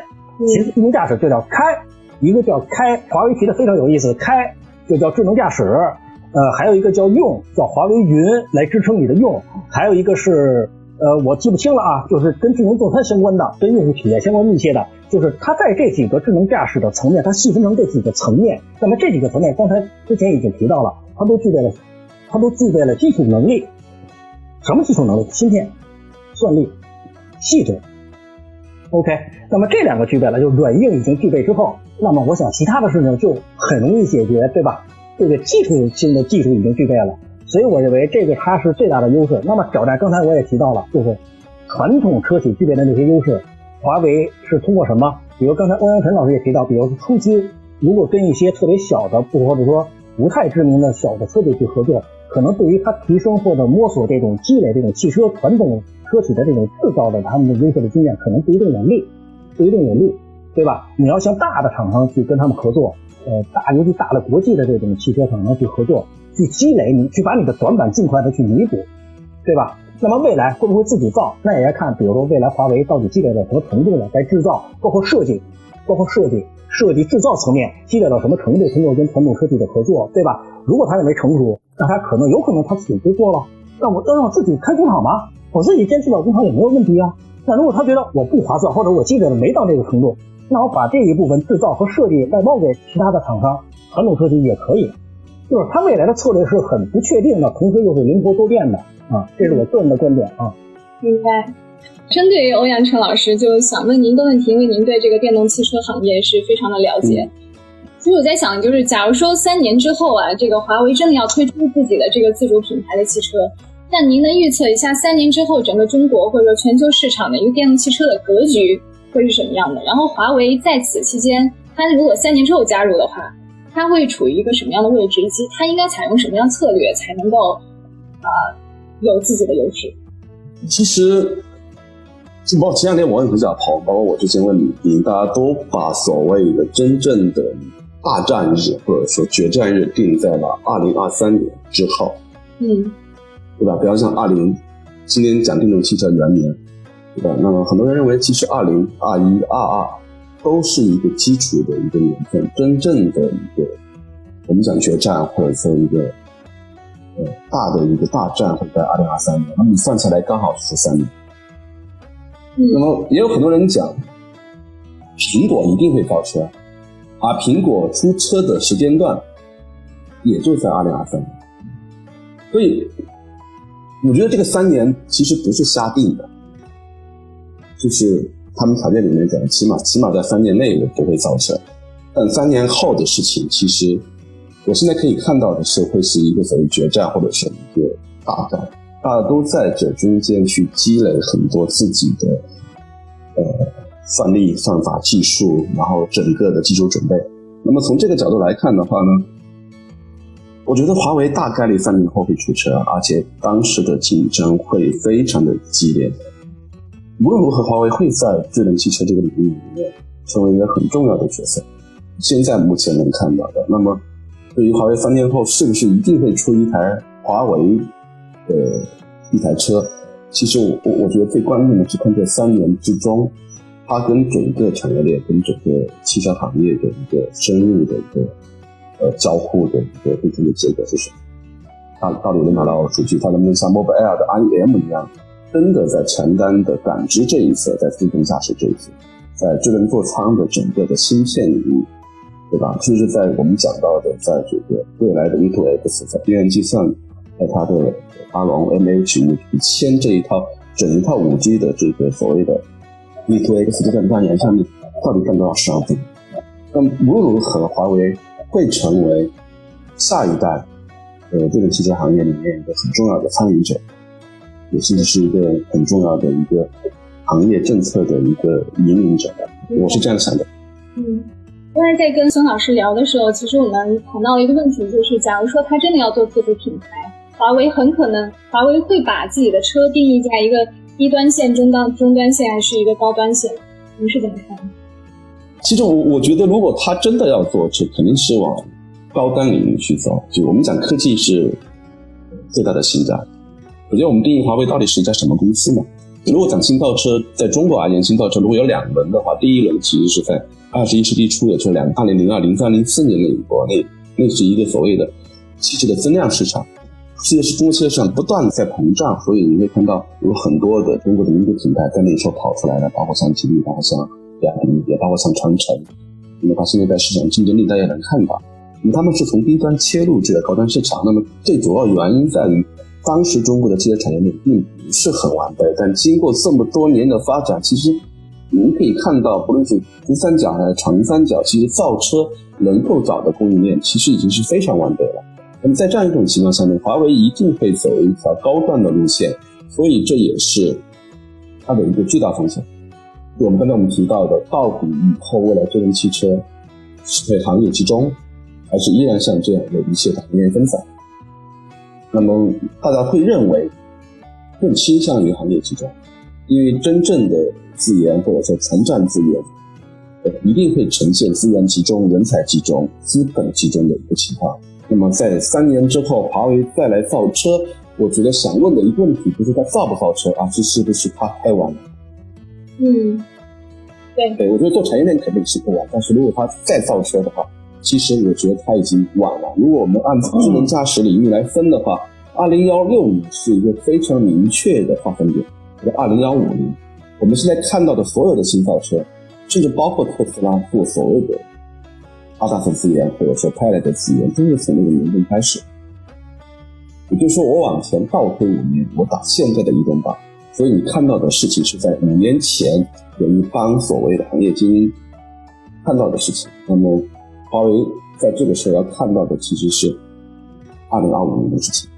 其次，智能驾驶就叫开，一个叫开，华为提的非常有意思，开就叫智能驾驶。呃，还有一个叫用，叫华为云来支撑你的用。还有一个是呃，我记不清了啊，就是跟智能座舱相关的，跟用户体验相关密切的。就是它在这几个智能驾驶的层面，它细分成这几个层面。那么这几个层面，刚才之前已经提到了，它都具备了，它都具备了基础能力。什么基础能力？芯片、算力、细致。OK，那么这两个具备了，就软硬已经具备之后，那么我想其他的事情就很容易解决，对吧？这个基础性的技术已经具备了，所以我认为这个它是最大的优势。那么挑战，刚才我也提到了，就是传统车企具备的那些优势。华为是通过什么？比如刚才欧阳晨老师也提到，比如说初期如果跟一些特别小的，或者说不太知名的小的车企去合作，可能对于他提升或者摸索这种积累这种汽车传统车企的这种制造的他们的优秀的经验，可能不一定有利，不一定有利，对吧？你要向大的厂商去跟他们合作，呃，大尤其大的国际的这种汽车厂商去合作，去积累你，去把你的短板尽快的去弥补，对吧？那么未来会不会自己造？那也要看，比如说未来华为到底积累到什么程度了，在制造，包括设计，包括设计、设计制造层面积累到什么程度，通过跟传统车企的合作，对吧？如果他认为成熟，那他可能有可能他自己就做了。那我让我自己开工厂吗？我自己建制造工厂也没有问题啊。那如果他觉得我不划算，或者我积累的没到这个程度，那我把这一部分制造和设计外包给其他的厂商，传统车企也可以。就是它未来的策略是很不确定的，同时又是灵活多变的。啊，这是我个人的观点啊。明白。针对于欧阳春老师，就想问您一个问题，因为您对这个电动汽车行业是非常的了解。所以我在想，就是假如说三年之后啊，这个华为真的要推出自己的这个自主品牌的汽车，那您能预测一下三年之后整个中国或者说全球市场的一个电动汽车的格局会是什么样的？然后华为在此期间，它如果三年之后加入的话，它会处于一个什么样的位置，以及它应该采用什么样策略才能够啊？有自己的优势。其实，包括前两天网友比较跑，包括我之前问李斌，大家都把所谓的真正的大战日或者说决战日定在了二零二三年之后。嗯，对吧？比方像二零，今年讲电动汽车元年，对吧？那么很多人认为，其实二零二一、二二都是一个基础的一个年份，真正的一个我们讲决战或者说一个。呃，大的一个大战会在二零二三年，那么你算起来刚好是三年。那么也有很多人讲，苹果一定会造车，而苹果出车的时间段也就在二零二三年，所以我觉得这个三年其实不是瞎定的，就是他们条件里面讲，起码起码在三年内我不会造车，但三年后的事情，其实我现在可以看到的是会是一个所谓决战或者是一个大战，大家都在这中间去积累很多自己的呃算力、算法、技术，然后整个的基础准备。那么从这个角度来看的话呢，我觉得华为大概率三年后会出车，而且当时的竞争会非常的激烈。无论如何，华为会在智能汽车这个领域里面成为一个很重要的角色。现在目前能看到的，那么对于华为三年后是不是一定会出一台华为的一台车？其实我我我觉得最关键的是看这三年之中，它跟整个产业链、跟整个汽车行业的一个深入的一个呃交互的一个最终的结果是什么？它到底能拿到数据？它能不能像 Mobile Air 的 IM 一样？真的在承担的感知这一侧，在自动驾驶这一侧，在智能座舱的整个的芯片领域，对吧？就是在我们讲到的，在这个未来的 V2X，在边缘计算，在它的阿龙 MH 五千这一套整一套五 G 的这个所谓的 V2X 这个单元上面，到底赚多少市场份额？那无论如何，华为会成为下一代呃这个汽车行业里面一个很重要的参与者。也甚至是一个很重要的一个行业政策的一个引领者，我是这样想的。嗯，刚才在跟孙老师聊的时候，其实我们谈到了一个问题，就是假如说他真的要做自主品牌，华为很可能，华为会把自己的车定义在一个低端线、中端、中端线，还是一个高端线？您是怎么看？其实我我觉得，如果他真的要做，这肯定是往高端领域去走。就我们讲科技是最大的心首先，我们定义华为到底是一家什么公司呢？如果讲新造车，在中国而言，新造车如果有两轮的话，第一轮其实是在二十一世纪初，也就是两二零零二、零三、零四年那一波，那那是一个所谓的汽车的增量市场。世界是中国汽车市场不断在膨胀，所以你会看到有很多的中国的民族品牌在那时候跑出来了，包括像吉利，包括像比亚迪，也包括像长城。那么它现在在市场竞争力，大家能看到，那么他们是从低端切入这个高端市场。那么最主要原因在于。当时中国的汽车产业链并不是很完备，但经过这么多年的发展，其实我们可以看到，不论是珠三角还是长三角，其实造车能够找的供应链其实已经是非常完备了。那么在这样一种情况下面，华为一定会走一条高端的路线，所以这也是它的一个巨大方向。我们刚才我们提到的，到底以后未来智能汽车是在行业集中，还是依然像这样的一切的行业分散？那么大家会认为更倾向于行业集中，因为真正的资源或者说全站资源，呃，一定会呈现资源集中、人才集中、资本集中的一个情况。那么在三年之后，华为再来造车，我觉得想问的一个问题不是它造不造车，而是是不是它太晚了。嗯，对，对我觉得做产业链肯定是不晚，但是如果它再造车的话。其实我觉得它已经晚了。如果我们按智能驾驶领域来分的话，二零幺六年是一个非常明确的划分点。二零幺五年，我们现在看到的所有的新造车，甚至包括特斯拉做所谓的阿达斯资源或者说 Pilot 的资源，都是从那个年份开始。也就是说，我往前倒推五年，我打现在的移动版，所以你看到的事情是在五年前有一帮所谓的行业精英看到的事情。那么。华为在这个时候要看到的其实是二零二五年的事情，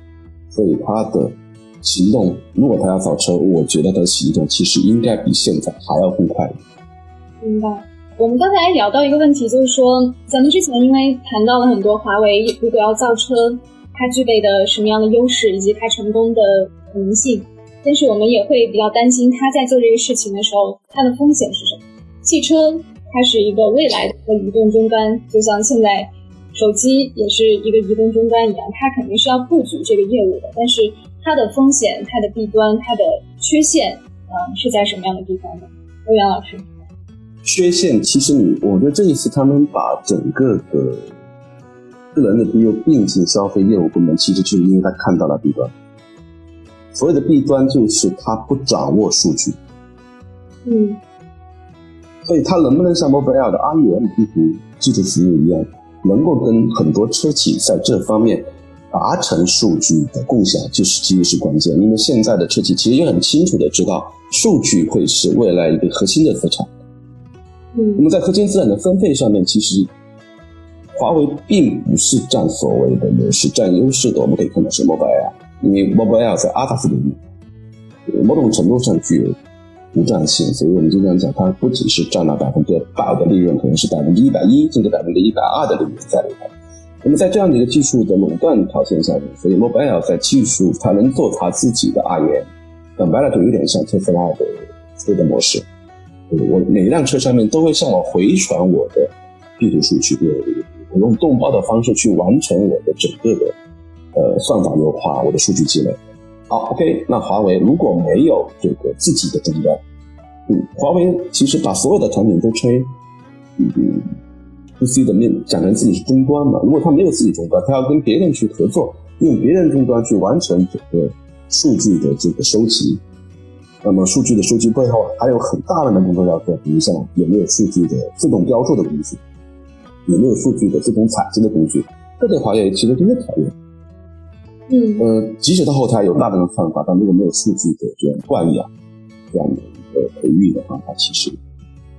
所以它的行动，如果它要造车，我觉得它的行动其实应该比现在还要更快。明白。我们刚才聊到一个问题，就是说咱们之前因为谈到了很多华为如果要造车，它具备的什么样的优势以及它成功的可能性，但是我们也会比较担心它在做这个事情的时候，它的风险是什么？汽车。它是一个未来的一个移动终端，就像现在手机也是一个移动终端一样，它肯定是要布局这个业务的。但是它的风险、它的弊端、它的缺陷，嗯，是在什么样的地方呢？欧阳老师，缺陷其实你，我觉得这一次他们把整个的智能的 BU 并进消费业务部门，其实就是因为他看到了弊端。所谓的弊端就是他不掌握数据。嗯。所以它能不能像 Mobile 的 REM 地图基础服务一样，能够跟很多车企在这方面达成数据的共享，就是其实是关键。因为现在的车企其实也很清楚的知道，数据会是未来一个核心的资产。嗯那么在核心资产的分配上面，其实华为并不是占所谓的优势，占优势的我们可以看到是 Mobile，因为 Mobile 在 ADAS 领域某种程度上具有独占性，所以我们经常讲，它不仅是占了百分之百的利润，可能是百分之一百一甚至百分之一百二的利润在里头。那么在这样的一个技术的垄断条件下面，所以 Mobile 在技术它能做它自己的 REM，讲白了就有点像特斯拉的车的模式。我每一辆车上面都会向我回传我的地图数据，我我用动包的方式去完成我的整个的呃算法优化，我的数据积累。好，OK，那华为如果没有这个自己的终端，嗯，华为其实把所有的产品都吹，嗯嗯，to C 的面讲成自己是终端嘛。如果他没有自己终端，他要跟别人去合作，用别人终端去完成整个数据的这个收集。那么数据的收集背后还有很大量的工作要做，比如像有没有数据的自动标注的工具，有没有数据的自动采集的工具，这对华为其实都是考验。嗯呃，即使它后台有大量的算法，但如果没有数据的这样惯养、这样的培育的话，它其实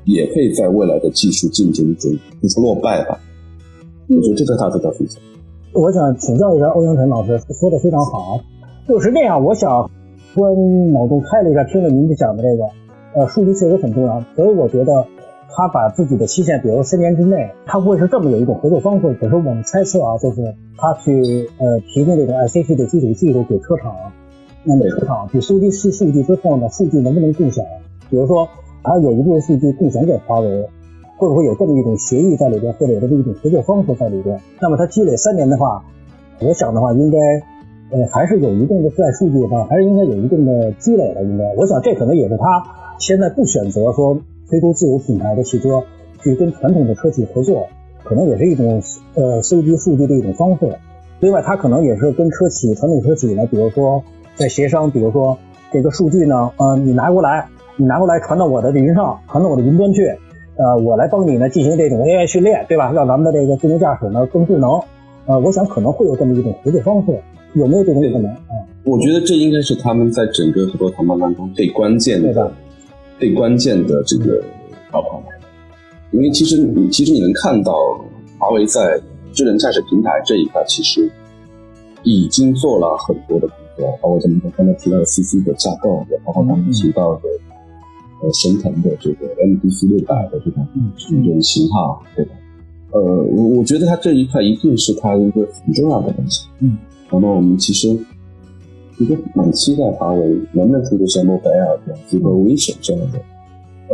也可以在未来的技术竞争中不说落败吧。我觉得这是它的大负责。我想请教一下欧阳晨老师，说的非常好。就是这样，我想关脑洞开了一下，听了您讲的这个，呃，数据确实很重要，所以我觉得他把自己的期限，比如三年之内，他会是这么有一种合作方式。可是我们猜测啊，就是他去呃提供这种 ICT 的基础技术给车厂，那么车厂去收集数数据之后呢，数据能不能共享？比如说，他有一部分数据共享给华为，会不会有这么一种协议在里边，或者有这么一种合作方式在里边？那么它积累三年的话，我想的话，应该呃还是有一定的在数据上还是应该有一定的积累的。应该，我想这可能也是他现在不选择说推出自有品牌的汽车去跟传统的车企合作，可能也是一种呃收集数据的一种方式。另外，他可能也是跟车企传统车企呢，比如说在协商，比如说这个数据呢，呃，你拿过来，你拿过来传到我的云上，传到我的云端去。呃，我来帮你呢进行这种 AI 训练，对吧？让咱们的这个自动驾驶呢更智能。呃，我想可能会有这么一种合作方式，有没有这种可能啊？我觉得这应该是他们在整个合作谈判当中最关键的对的、最关键的这个条款。因为其实你其实你能看到，华为在智能驾驶平台这一块其实已经做了很多的工作，包括咱们刚才提到的 CC 的架构，也包括刚才提到的呃神腾的这个 MDC 六百的这种这种型号，对吧？呃，我我觉得它这一块一定是它一个很重要的东西。嗯，那么我们其实一个蛮期待华为能不能出个像 Mobile 这样、这个 Vision 这样的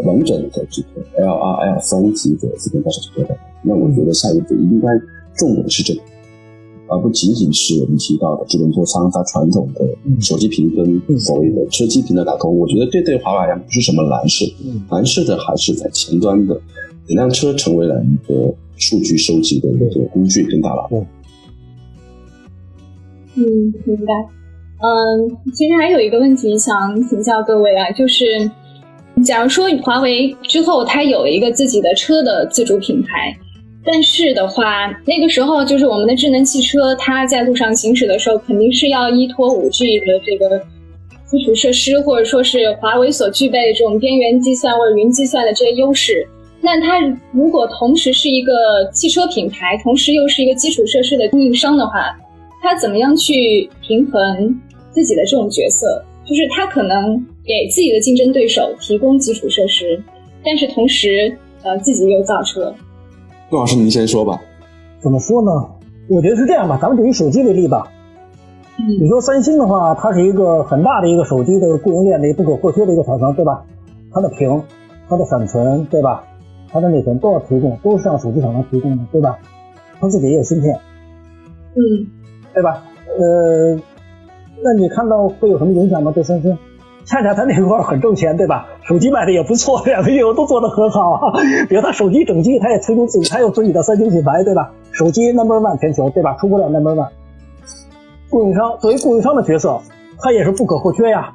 完整的这个 L 二 L 三级的自动驾驶车的。那我觉得下一步应该重点是这个，而不仅仅是我们提到的智能座舱它传统的手机屏跟所谓的车机屏的打通。我觉得这对华为来讲不是什么难事，难事的还是在前端的，整辆车成为了一个数据收集的一个工具跟大脑。嗯，明白。嗯，其实还有一个问题想请教各位啊，就是假如说华为之后它有一个自己的车的自主品牌，但是的话，那个时候就是我们的智能汽车，它在路上行驶的时候，肯定是要依托五 G 的这个基础设施，或者说是华为所具备的这种边缘计算或者云计算的这些优势。那它如果同时是一个汽车品牌，同时又是一个基础设施的供应商的话，它怎么样去平衡自己的这种角色？就是它可能给自己的竞争对手提供基础设施，但是同时呃自己又造车。陆老师，您先说吧。怎么说呢？我觉得是这样吧，咱们就以手机为例吧。你说三星的话，它是一个很大的一个手机的供应链的不可或缺的一个厂商，对吧？它的屏、它的闪存，对吧？它的内存都要提供，都是向手机厂商提供的，对吧？它自己也有芯片，嗯对吧？呃，那你看到会有什么影响吗？对三星？恰恰他那块很挣钱，对吧？手机卖的也不错，两个业务都做得很好。比如他手机整机，他也推出自己，他有自己的三星品牌，对吧？手机 number one 全球，对吧？出货量 number one。供应商作为供应商的角色，他也是不可或缺呀。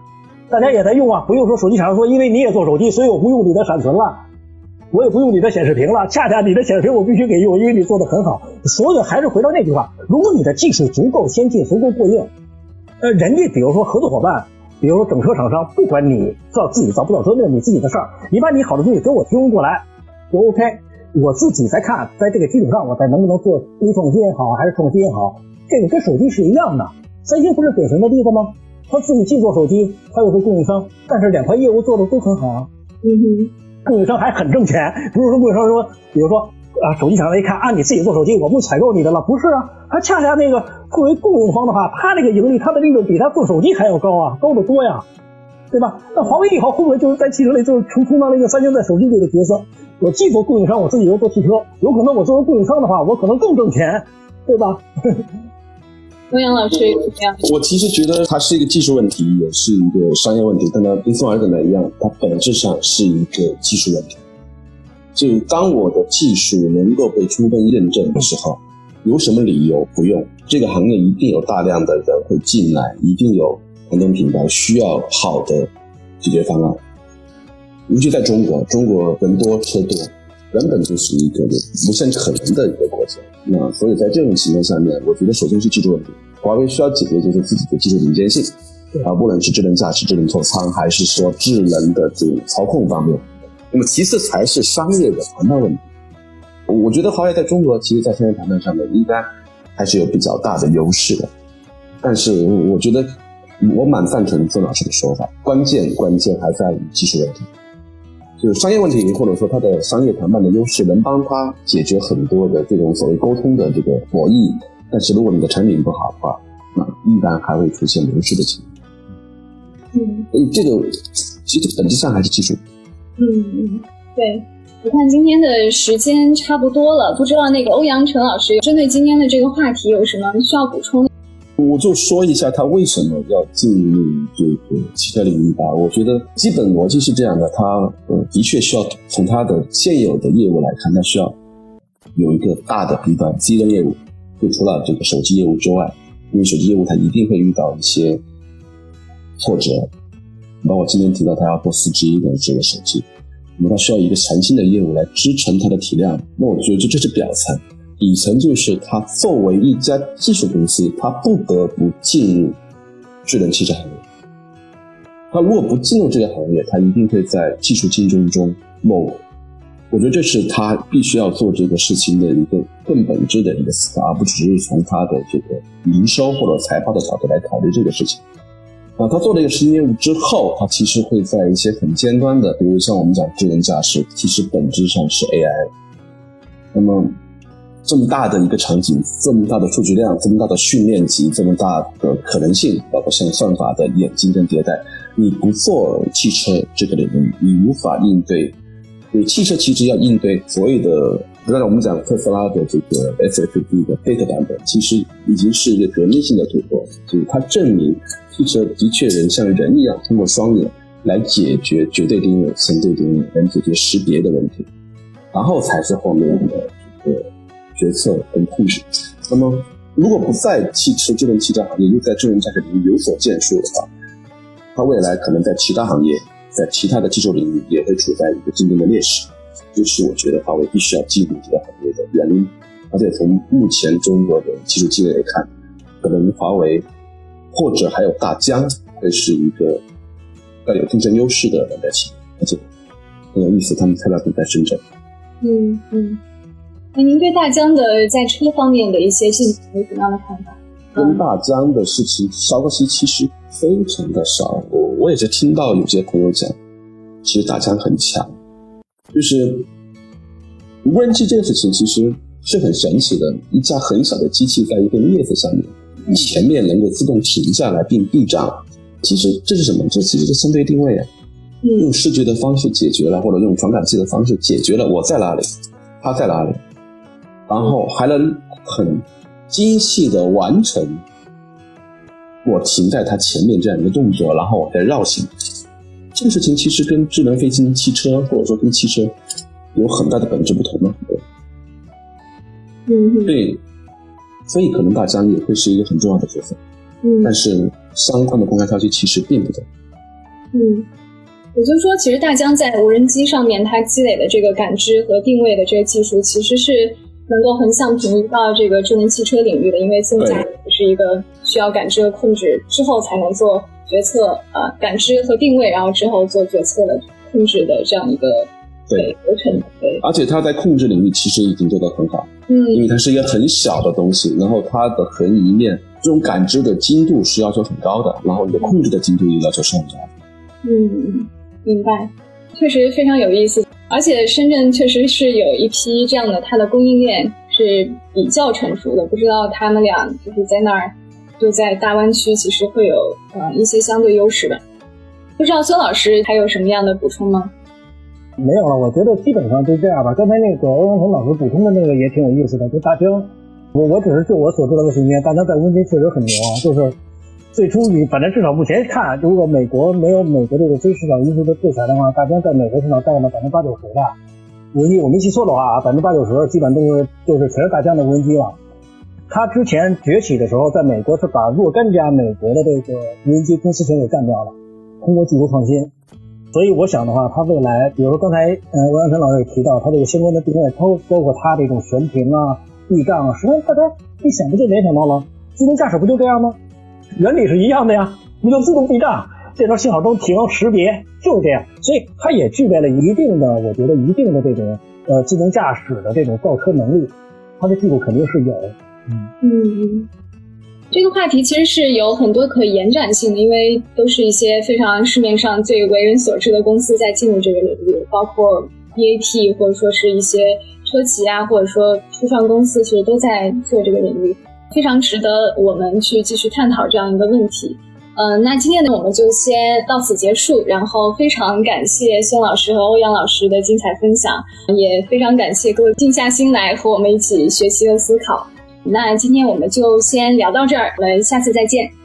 大家也在用啊，不用说手机厂商说，因为你也做手机，所以我不用你的闪存了。我也不用你的显示屏了，恰恰你的显示屏我必须给用，因为你做的很好。所以还是回到那句话，如果你的技术足够先进，足够过硬，呃，人家比如说合作伙伴，比如说整车厂商，不管你造自己造不造车，那是你自己的事儿，你把你好的东西给我提供过来，就 OK。我自己再看，在这个基础上，我再能不能做微创新也好，还是创新也好，这个跟手机是一样的。三星不是典型的例子吗？他自己既做手机，他又是供应商，但是两块业务做的都很好啊。嗯哼，供应商还很挣钱，不是说供应商说，比如说啊，手机厂商一看啊，你自己做手机，我不采购你的了，不是啊，他恰恰那个作为供应方的话，他这个盈利，他的利润比他做手机还要高啊，高得多呀，对吧？那华为以后会不会就是在汽车里就是充充当了一个三星在手机里的角色？我既做供应商，我自己又做汽车，有可能我作为供应商的话，我可能更挣钱，对吧？欧阳老师这样，我其实觉得它是一个技术问题，也是一个商业问题，但它跟宋儿子呢一样，它本质上是一个技术问题。就当我的技术能够被充分验证的时候，有什么理由不用？这个行业一定有大量的人会进来，一定有很多品牌需要好的解决方案。尤其在中国，中国人多车多，原本就是一个无限可能的一个国家。那所以在这种情况下面，我觉得首先是技术问题，华为需要解决就是自己的技术领先性，啊，不论是智能驾驶、智能座舱，还是说智能的这种操控方面。那么其次才是商业的谈判问题。我觉得华为在中国，其实在商业谈判上面应该还是有比较大的优势的。但是我觉得我蛮赞成孙老师的说法，关键关键还在于技术问题。就是商业问题，或者说它的商业谈判的优势，能帮他解决很多的这种所谓沟通的这个博弈。但是如果你的产品不好的话，那一般还会出现流失的情况。嗯，所以这个其实本质上还是技术。嗯嗯，对。我看今天的时间差不多了，不知道那个欧阳晨老师针对今天的这个话题有什么需要补充？我就说一下他为什么要进入这个汽车领域吧。我觉得基本逻辑是这样的，他呃的确需要从他的现有的业务来看，他需要有一个大的 B 端 C 端业务，就除了这个手机业务之外，因为手机业务它一定会遇到一些挫折，包括今天提到他要做四 G 的这个手机，那么他需要一个全新的业务来支撑它的体量。那我觉得这这是表层。底层就是它作为一家技术公司，它不得不进入智能汽车行业。它如果不进入这个行业，它一定会在技术竞争中落伍。我觉得这是它必须要做这个事情的一个更本质的一个思考，而不只是从它的这个营收或者财报的角度来考虑这个事情。啊，他做了一个实际业务之后，他其实会在一些很尖端的，比如像我们讲智能驾驶，其实本质上是 AI。那么。这么大的一个场景，这么大的数据量，这么大的训练集，这么大的可能性，包括像算法的演进跟迭代，你不做汽车这个领域，你无法应对。你汽车其实要应对所有的，刚才我们讲特斯拉的这个 SFD 的 beta 版本，其实已经是一个革命性的突破，就是它证明汽车的确能像人一样通过双眼来解决绝对定位、相对定位，能解决识别的问题，然后才是后面的这个。决策跟控制。那么，如果不在汽车智能汽车行业，又在智能驾驶领域有所建树的话，它未来可能在其他行业，在其他的技术领域也会处在一个竞争的劣势。这是我觉得华为必须要进入这个行业的原因。而且从目前中国的技术积累来看，可能华为或者还有大疆会是一个要有竞争优势的两家企业。而且很有意思，他们材料都在深圳。嗯嗯。那您对大疆的在车方面的一些信息有什么样的看法？跟大疆的事情消息其实非常的少，我我也是听到有些朋友讲，其实大疆很强，就是无人机这个事情其实是很神奇的，一架很小的机器在一个镊子上面，前面能够自动停下来并避障，其实这是什么？这其实是相对定位啊，用视觉的方式解决了，或者用传感器的方式解决了我在哪里，他在哪里。然后还能很精细的完成我停在它前面这样一个动作，然后我再绕行。这个事情其实跟智能飞行汽车或者说跟汽车有很大的本质不同的。嗯，对，所以可能大疆也会是一个很重要的角色。嗯，但是相关的公开消息其实并不多。嗯。也就是说，其实大疆在无人机上面它积累的这个感知和定位的这个技术，其实是能够横向平移到这个智能汽车领域的，因为自动驾驶是一个需要感知和控制之后才能做决策，呃，感知和定位，然后之后做决策的控制的这样一个对流程。对，而且它在控制领域其实已经做得很好，嗯因嗯为它是一个很小的东西，然后它的横移面这种感知的精度是要求很高的，然后你的控制的精度也要求是很高的。嗯，明白，确实非常有意思。而且深圳确实是有一批这样的，它的供应链是比较成熟的。不知道他们俩就是在那儿，就在大湾区，其实会有呃一些相对优势吧。不知道孙老师还有什么样的补充吗？没有了，我觉得基本上就这样吧。刚才那个欧阳腾老师补充的那个也挺有意思的，就大疆，我我只是就我所知道的信息，大疆在无人机确实很牛啊，就是最初你反正至少目前看，如果美国没有美国这个非市场因素的制裁的话，大疆在美国市场占了百分之八九十吧无人机，我没记错的话啊，百分之八九十基本都是就是全是大疆的无人机了。它之前崛起的时候，在美国是把若干家美国的这个无人机公司全给干掉了，通过技术创新。所以我想的话，它未来，比如说刚才呃王阳晨老师也提到，它这个相关的定位，包包括它这种悬停啊、避障啊，实际上大家一想不就联想到了自动驾驶不就这样吗？原理是一样的呀，你就自动避障，这边信号灯停识别就是这样，所以它也具备了一定的，我觉得一定的这种呃自动驾驶的这种造车能力，它的技术肯定是有。嗯，这个话题其实是有很多可延展性的，因为都是一些非常市面上最为人所知的公司在进入这个领域，包括 BAT 或者说是一些车企啊，或者说初创公司，其实都在做这个领域，非常值得我们去继续探讨这样一个问题。嗯、那今天呢，我们就先到此结束。然后非常感谢孙老师和欧阳老师的精彩分享，也非常感谢各位静下心来和我们一起学习和思考。那今天我们就先聊到这儿，我们下次再见。